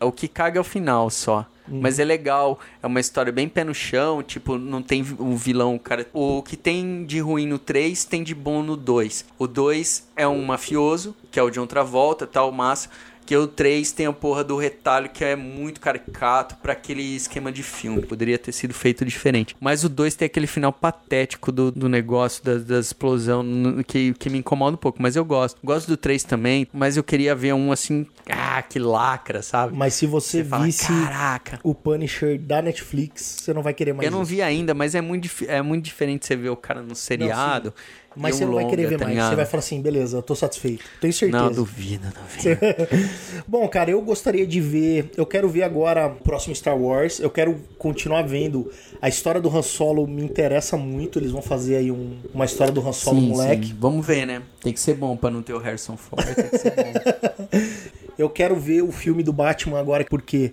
O que caga é o final só. Uhum. Mas é legal, é uma história bem pé no chão, tipo, não tem um vilão, cara. O que tem de ruim no 3 tem de bom no 2. O 2 é um mafioso, que é o John Travolta, tal, massa. Que o 3 tem a porra do retalho que é muito caricato pra aquele esquema de filme. Poderia ter sido feito diferente. Mas o 2 tem aquele final patético do, do negócio, da, da explosão, que, que me incomoda um pouco. Mas eu gosto. Gosto do 3 também, mas eu queria ver um assim, ah, que lacra, sabe? Mas se você, Você fala, visse caraca. o Punisher da Netflix, você não vai querer mais Eu não isso. vi ainda, mas é muito, é muito diferente você ver o cara no seriado. Mas você não vai querer ver tá mais. Você vai falar assim, beleza, eu tô satisfeito. Tenho certeza. Não, duvido, duvido. Bom, cara, eu gostaria de ver. Eu quero ver agora o próximo Star Wars. Eu quero continuar vendo. A história do Han Solo me interessa muito. Eles vão fazer aí um- uma história do Han Solo Sim, moleque. sim. Vamos ver, né? Tem que ser bom pra não ter o Harrison Ford. Tem que ser bom. Eu quero ver o filme do Batman agora, porque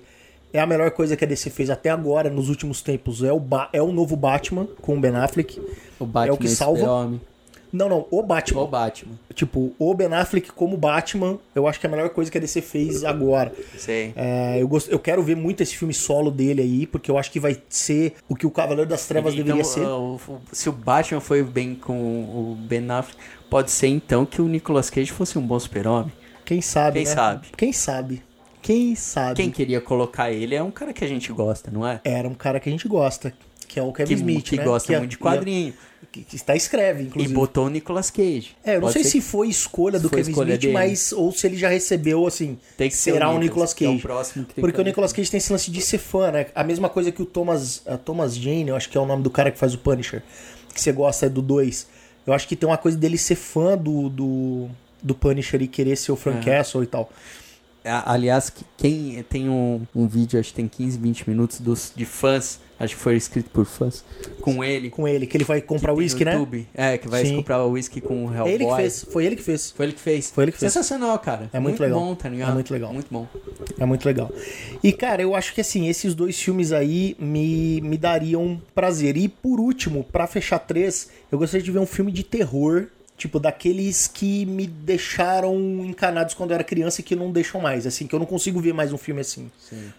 é a melhor coisa que a DC fez até agora, nos últimos tempos. É o, Ba- é o novo Batman com o Ben Affleck. O Batman É o que salva. Super-Homem. Não, não, o Batman. O Batman. Tipo, o Ben Affleck como Batman, eu acho que é a melhor coisa que a DC fez agora. Sei. É, eu, gost... eu quero ver muito esse filme solo dele aí, porque eu acho que vai ser o que o Cavaleiro das Trevas Então, deveria ser. se o Batman foi bem com o Ben Affleck, pode ser então que o Nicolas Cage fosse um bom super-homem. Quem sabe, Quem né? sabe? Quem sabe? Quem sabe? Quem queria colocar ele é um cara que a gente gosta, não é? Era um cara que a gente gosta, que é o Kevin Que, Smith, que né? gosta é- muito de quadrinho. Que, que está escreve, E inclusive. botou o Nicolas Cage. É, eu não sei ser se foi escolha do Kevin escolha Smith, dele. mas ou se ele já recebeu assim, Tem que ser será o o Nicolas, Nicolas que é o Cage. próximo que tem Porque que o Nicolas Cage tem esse lance de ser fã, né? A mesma coisa que o Thomas, a Thomas Jane, eu acho que é o nome do cara que faz o Punisher, que você gosta é do 2. Eu acho que tem uma coisa dele ser fã do, do, do Punisher e querer ser o Frank É. Castle e tal. Aliás, que- quem tem um, um vídeo, acho que tem 15, 20 minutos dos, de fãs, acho que foi escrito por fãs, com ele. Com ele, que ele vai comprar uísque, né? YouTube. É, que vai Sim. comprar o whisky com o Hellboy. Ele que fez, foi ele que fez. Foi ele que fez. Foi ele que fez. Sensacional, cara. É muito legal. bom, tá ligado? É muito legal. Muito bom. É muito legal. E, cara, eu acho que assim, esses dois filmes aí me, me dariam prazer. E por último, pra fechar três, eu gostaria de ver um filme de terror. Tipo, daqueles que me deixaram encanados quando eu era criança e que não deixam mais. Assim, que eu não consigo ver mais um filme assim.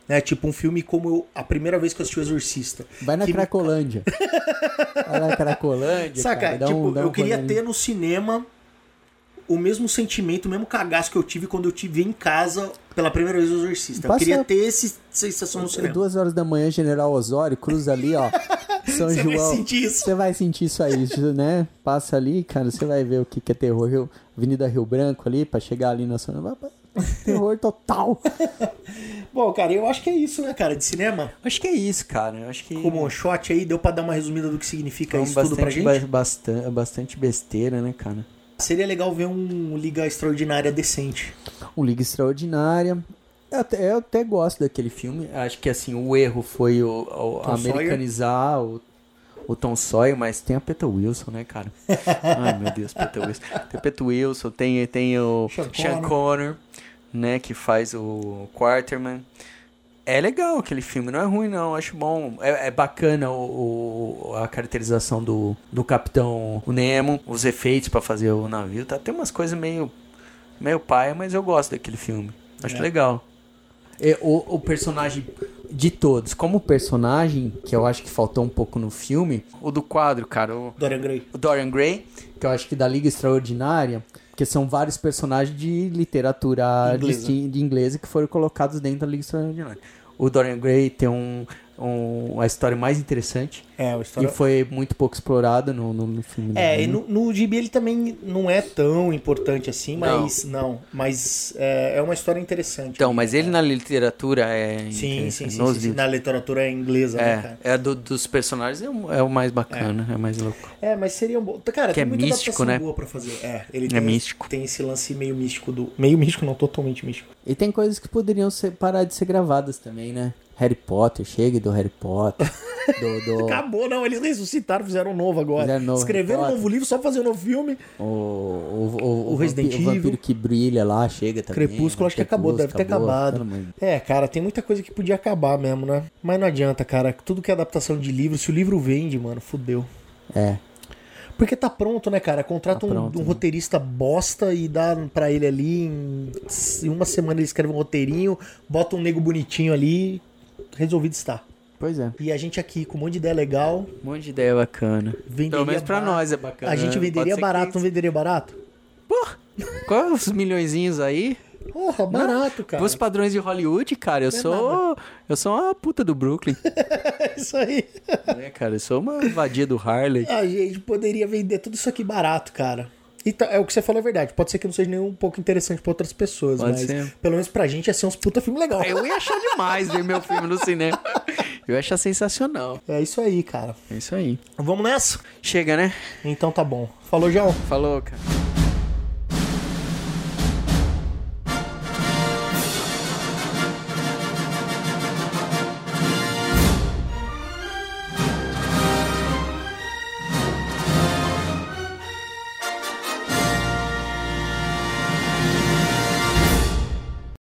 Né? Tipo, um filme como eu- a primeira vez que eu assisti O Exorcista. Vai na Que me- Cracolândia. Vai na Cracolândia. Saca? cara, tipo, um- eu um queria ter no cinema o mesmo sentimento, o mesmo cagaço que eu tive quando eu tive em casa pela primeira vez o Exorcista. Passa- Eu queria ter essa sensação no cinema. Duas horas da manhã, General Osório, cruza ali, ó. São Você vai João. sentir isso. Você vai sentir isso aí, né? Passa ali, cara, você vai ver o que, que é terror. Rio- Avenida Rio Branco ali, pra chegar ali na zona. vai- vai- Terror total. Bom, cara, eu acho que é isso, né, cara, de cinema. Acho que é isso, cara. Eu acho que. Como um shot aí, deu pra dar uma resumida do que significa Falamos isso tudo pra gente? bastante, ba- bastante, bastante besteira, né, cara? Seria legal ver um Liga Extraordinária decente. Um Liga Extraordinária. Eu até, eu até gosto daquele filme. Acho que assim, o erro foi o, o americanizar o, o Tom Sawyer, mas tem a Peter Wilson, né, cara? Ai, meu Deus, Peter Wilson. Tem o Peter Wilson, tem, tem o Sean Sean Connery. Connor, né, que faz o Quarterman. É legal aquele filme, não é ruim não, acho bom. É, é bacana o, o- a caracterização do, do Capitão Nemo, os efeitos pra fazer o navio. Tá, tem umas coisas meio, meio paia, mas eu gosto daquele filme. Acho É. legal. E o, o personagem de todos, como personagem, que eu acho que faltou um pouco no filme, o do quadro, cara, o, Dorian Gray. o Dorian Gray, que eu acho que da Liga Extraordinária, porque são vários personagens de literatura Inglesa. de inglesa que foram colocados dentro da Liga Extraordinária. O Dorian Gray tem um, um, a história mais interessante É, e história... foi muito pouco explorada no, no, no filme. É, e no, no Gibi ele também não é tão importante assim, Não. mas não. Mas é, é uma história interessante. Então, mas ele na literatura é. Sim, sim, sim, sim, sim. Na literatura inglesa, né, cara? É, é do- dos personagens é o, é o mais bacana, é. mais louco. É, mas seria um bom. Cara, Que tem é muita místico, né? boa pra fazer. É, ele É tem, místico. tem esse lance meio místico do. Meio místico, não, totalmente místico. E tem coisas que poderiam ser, parar de ser gravadas também, né? Harry Potter, chegue do Harry Potter. do, do- Acabou, não. Eles ressuscitaram, fizeram um novo agora. Fizeram novo Escreveram um novo livro só fazer um novo filme. o, o, o, O Resident vampi- o vampiro Evil. que brilha lá, chega também. Crepúsculo, acho que acabou, deve ter acabado. É, cara, tem muita coisa que podia acabar mesmo, né? Mas não adianta, cara. Tudo que é adaptação de livro, se o livro vende, mano, fudeu. É. Porque tá pronto, né, cara? Contrata Tá um, pronto, um né? roteirista bosta e dá pra ele ali. Em, em uma semana ele escreve um roteirinho, bota um nego bonitinho ali, resolvido está. Pois é. E a gente aqui com um monte de ideia legal, Um monte de ideia bacana. venderia. Pelo menos pra barato. nós é bacana. A gente né? venderia barato, que- não venderia barato? Qual os milhõezinhos aí? Porra, barato, cara. Os padrões de Hollywood, cara, eu Não é sou. Eu sou uma puta do Brooklyn. É isso aí. né, cara? Eu sou uma vadia do Harley. A gente poderia vender tudo isso aqui barato, cara. E tá- é o que você falou é verdade. Pode ser que não seja nem um pouco interessante pra outras pessoas, Pode mas ser. pelo menos pra gente ia ser uns puta filme legal. Eu ia achar demais ver meu filme no cinema. Eu ia achar sensacional. É isso aí, cara. É isso aí. Vamos nessa? Chega, né? Então tá bom. Falou, João. Falou, cara.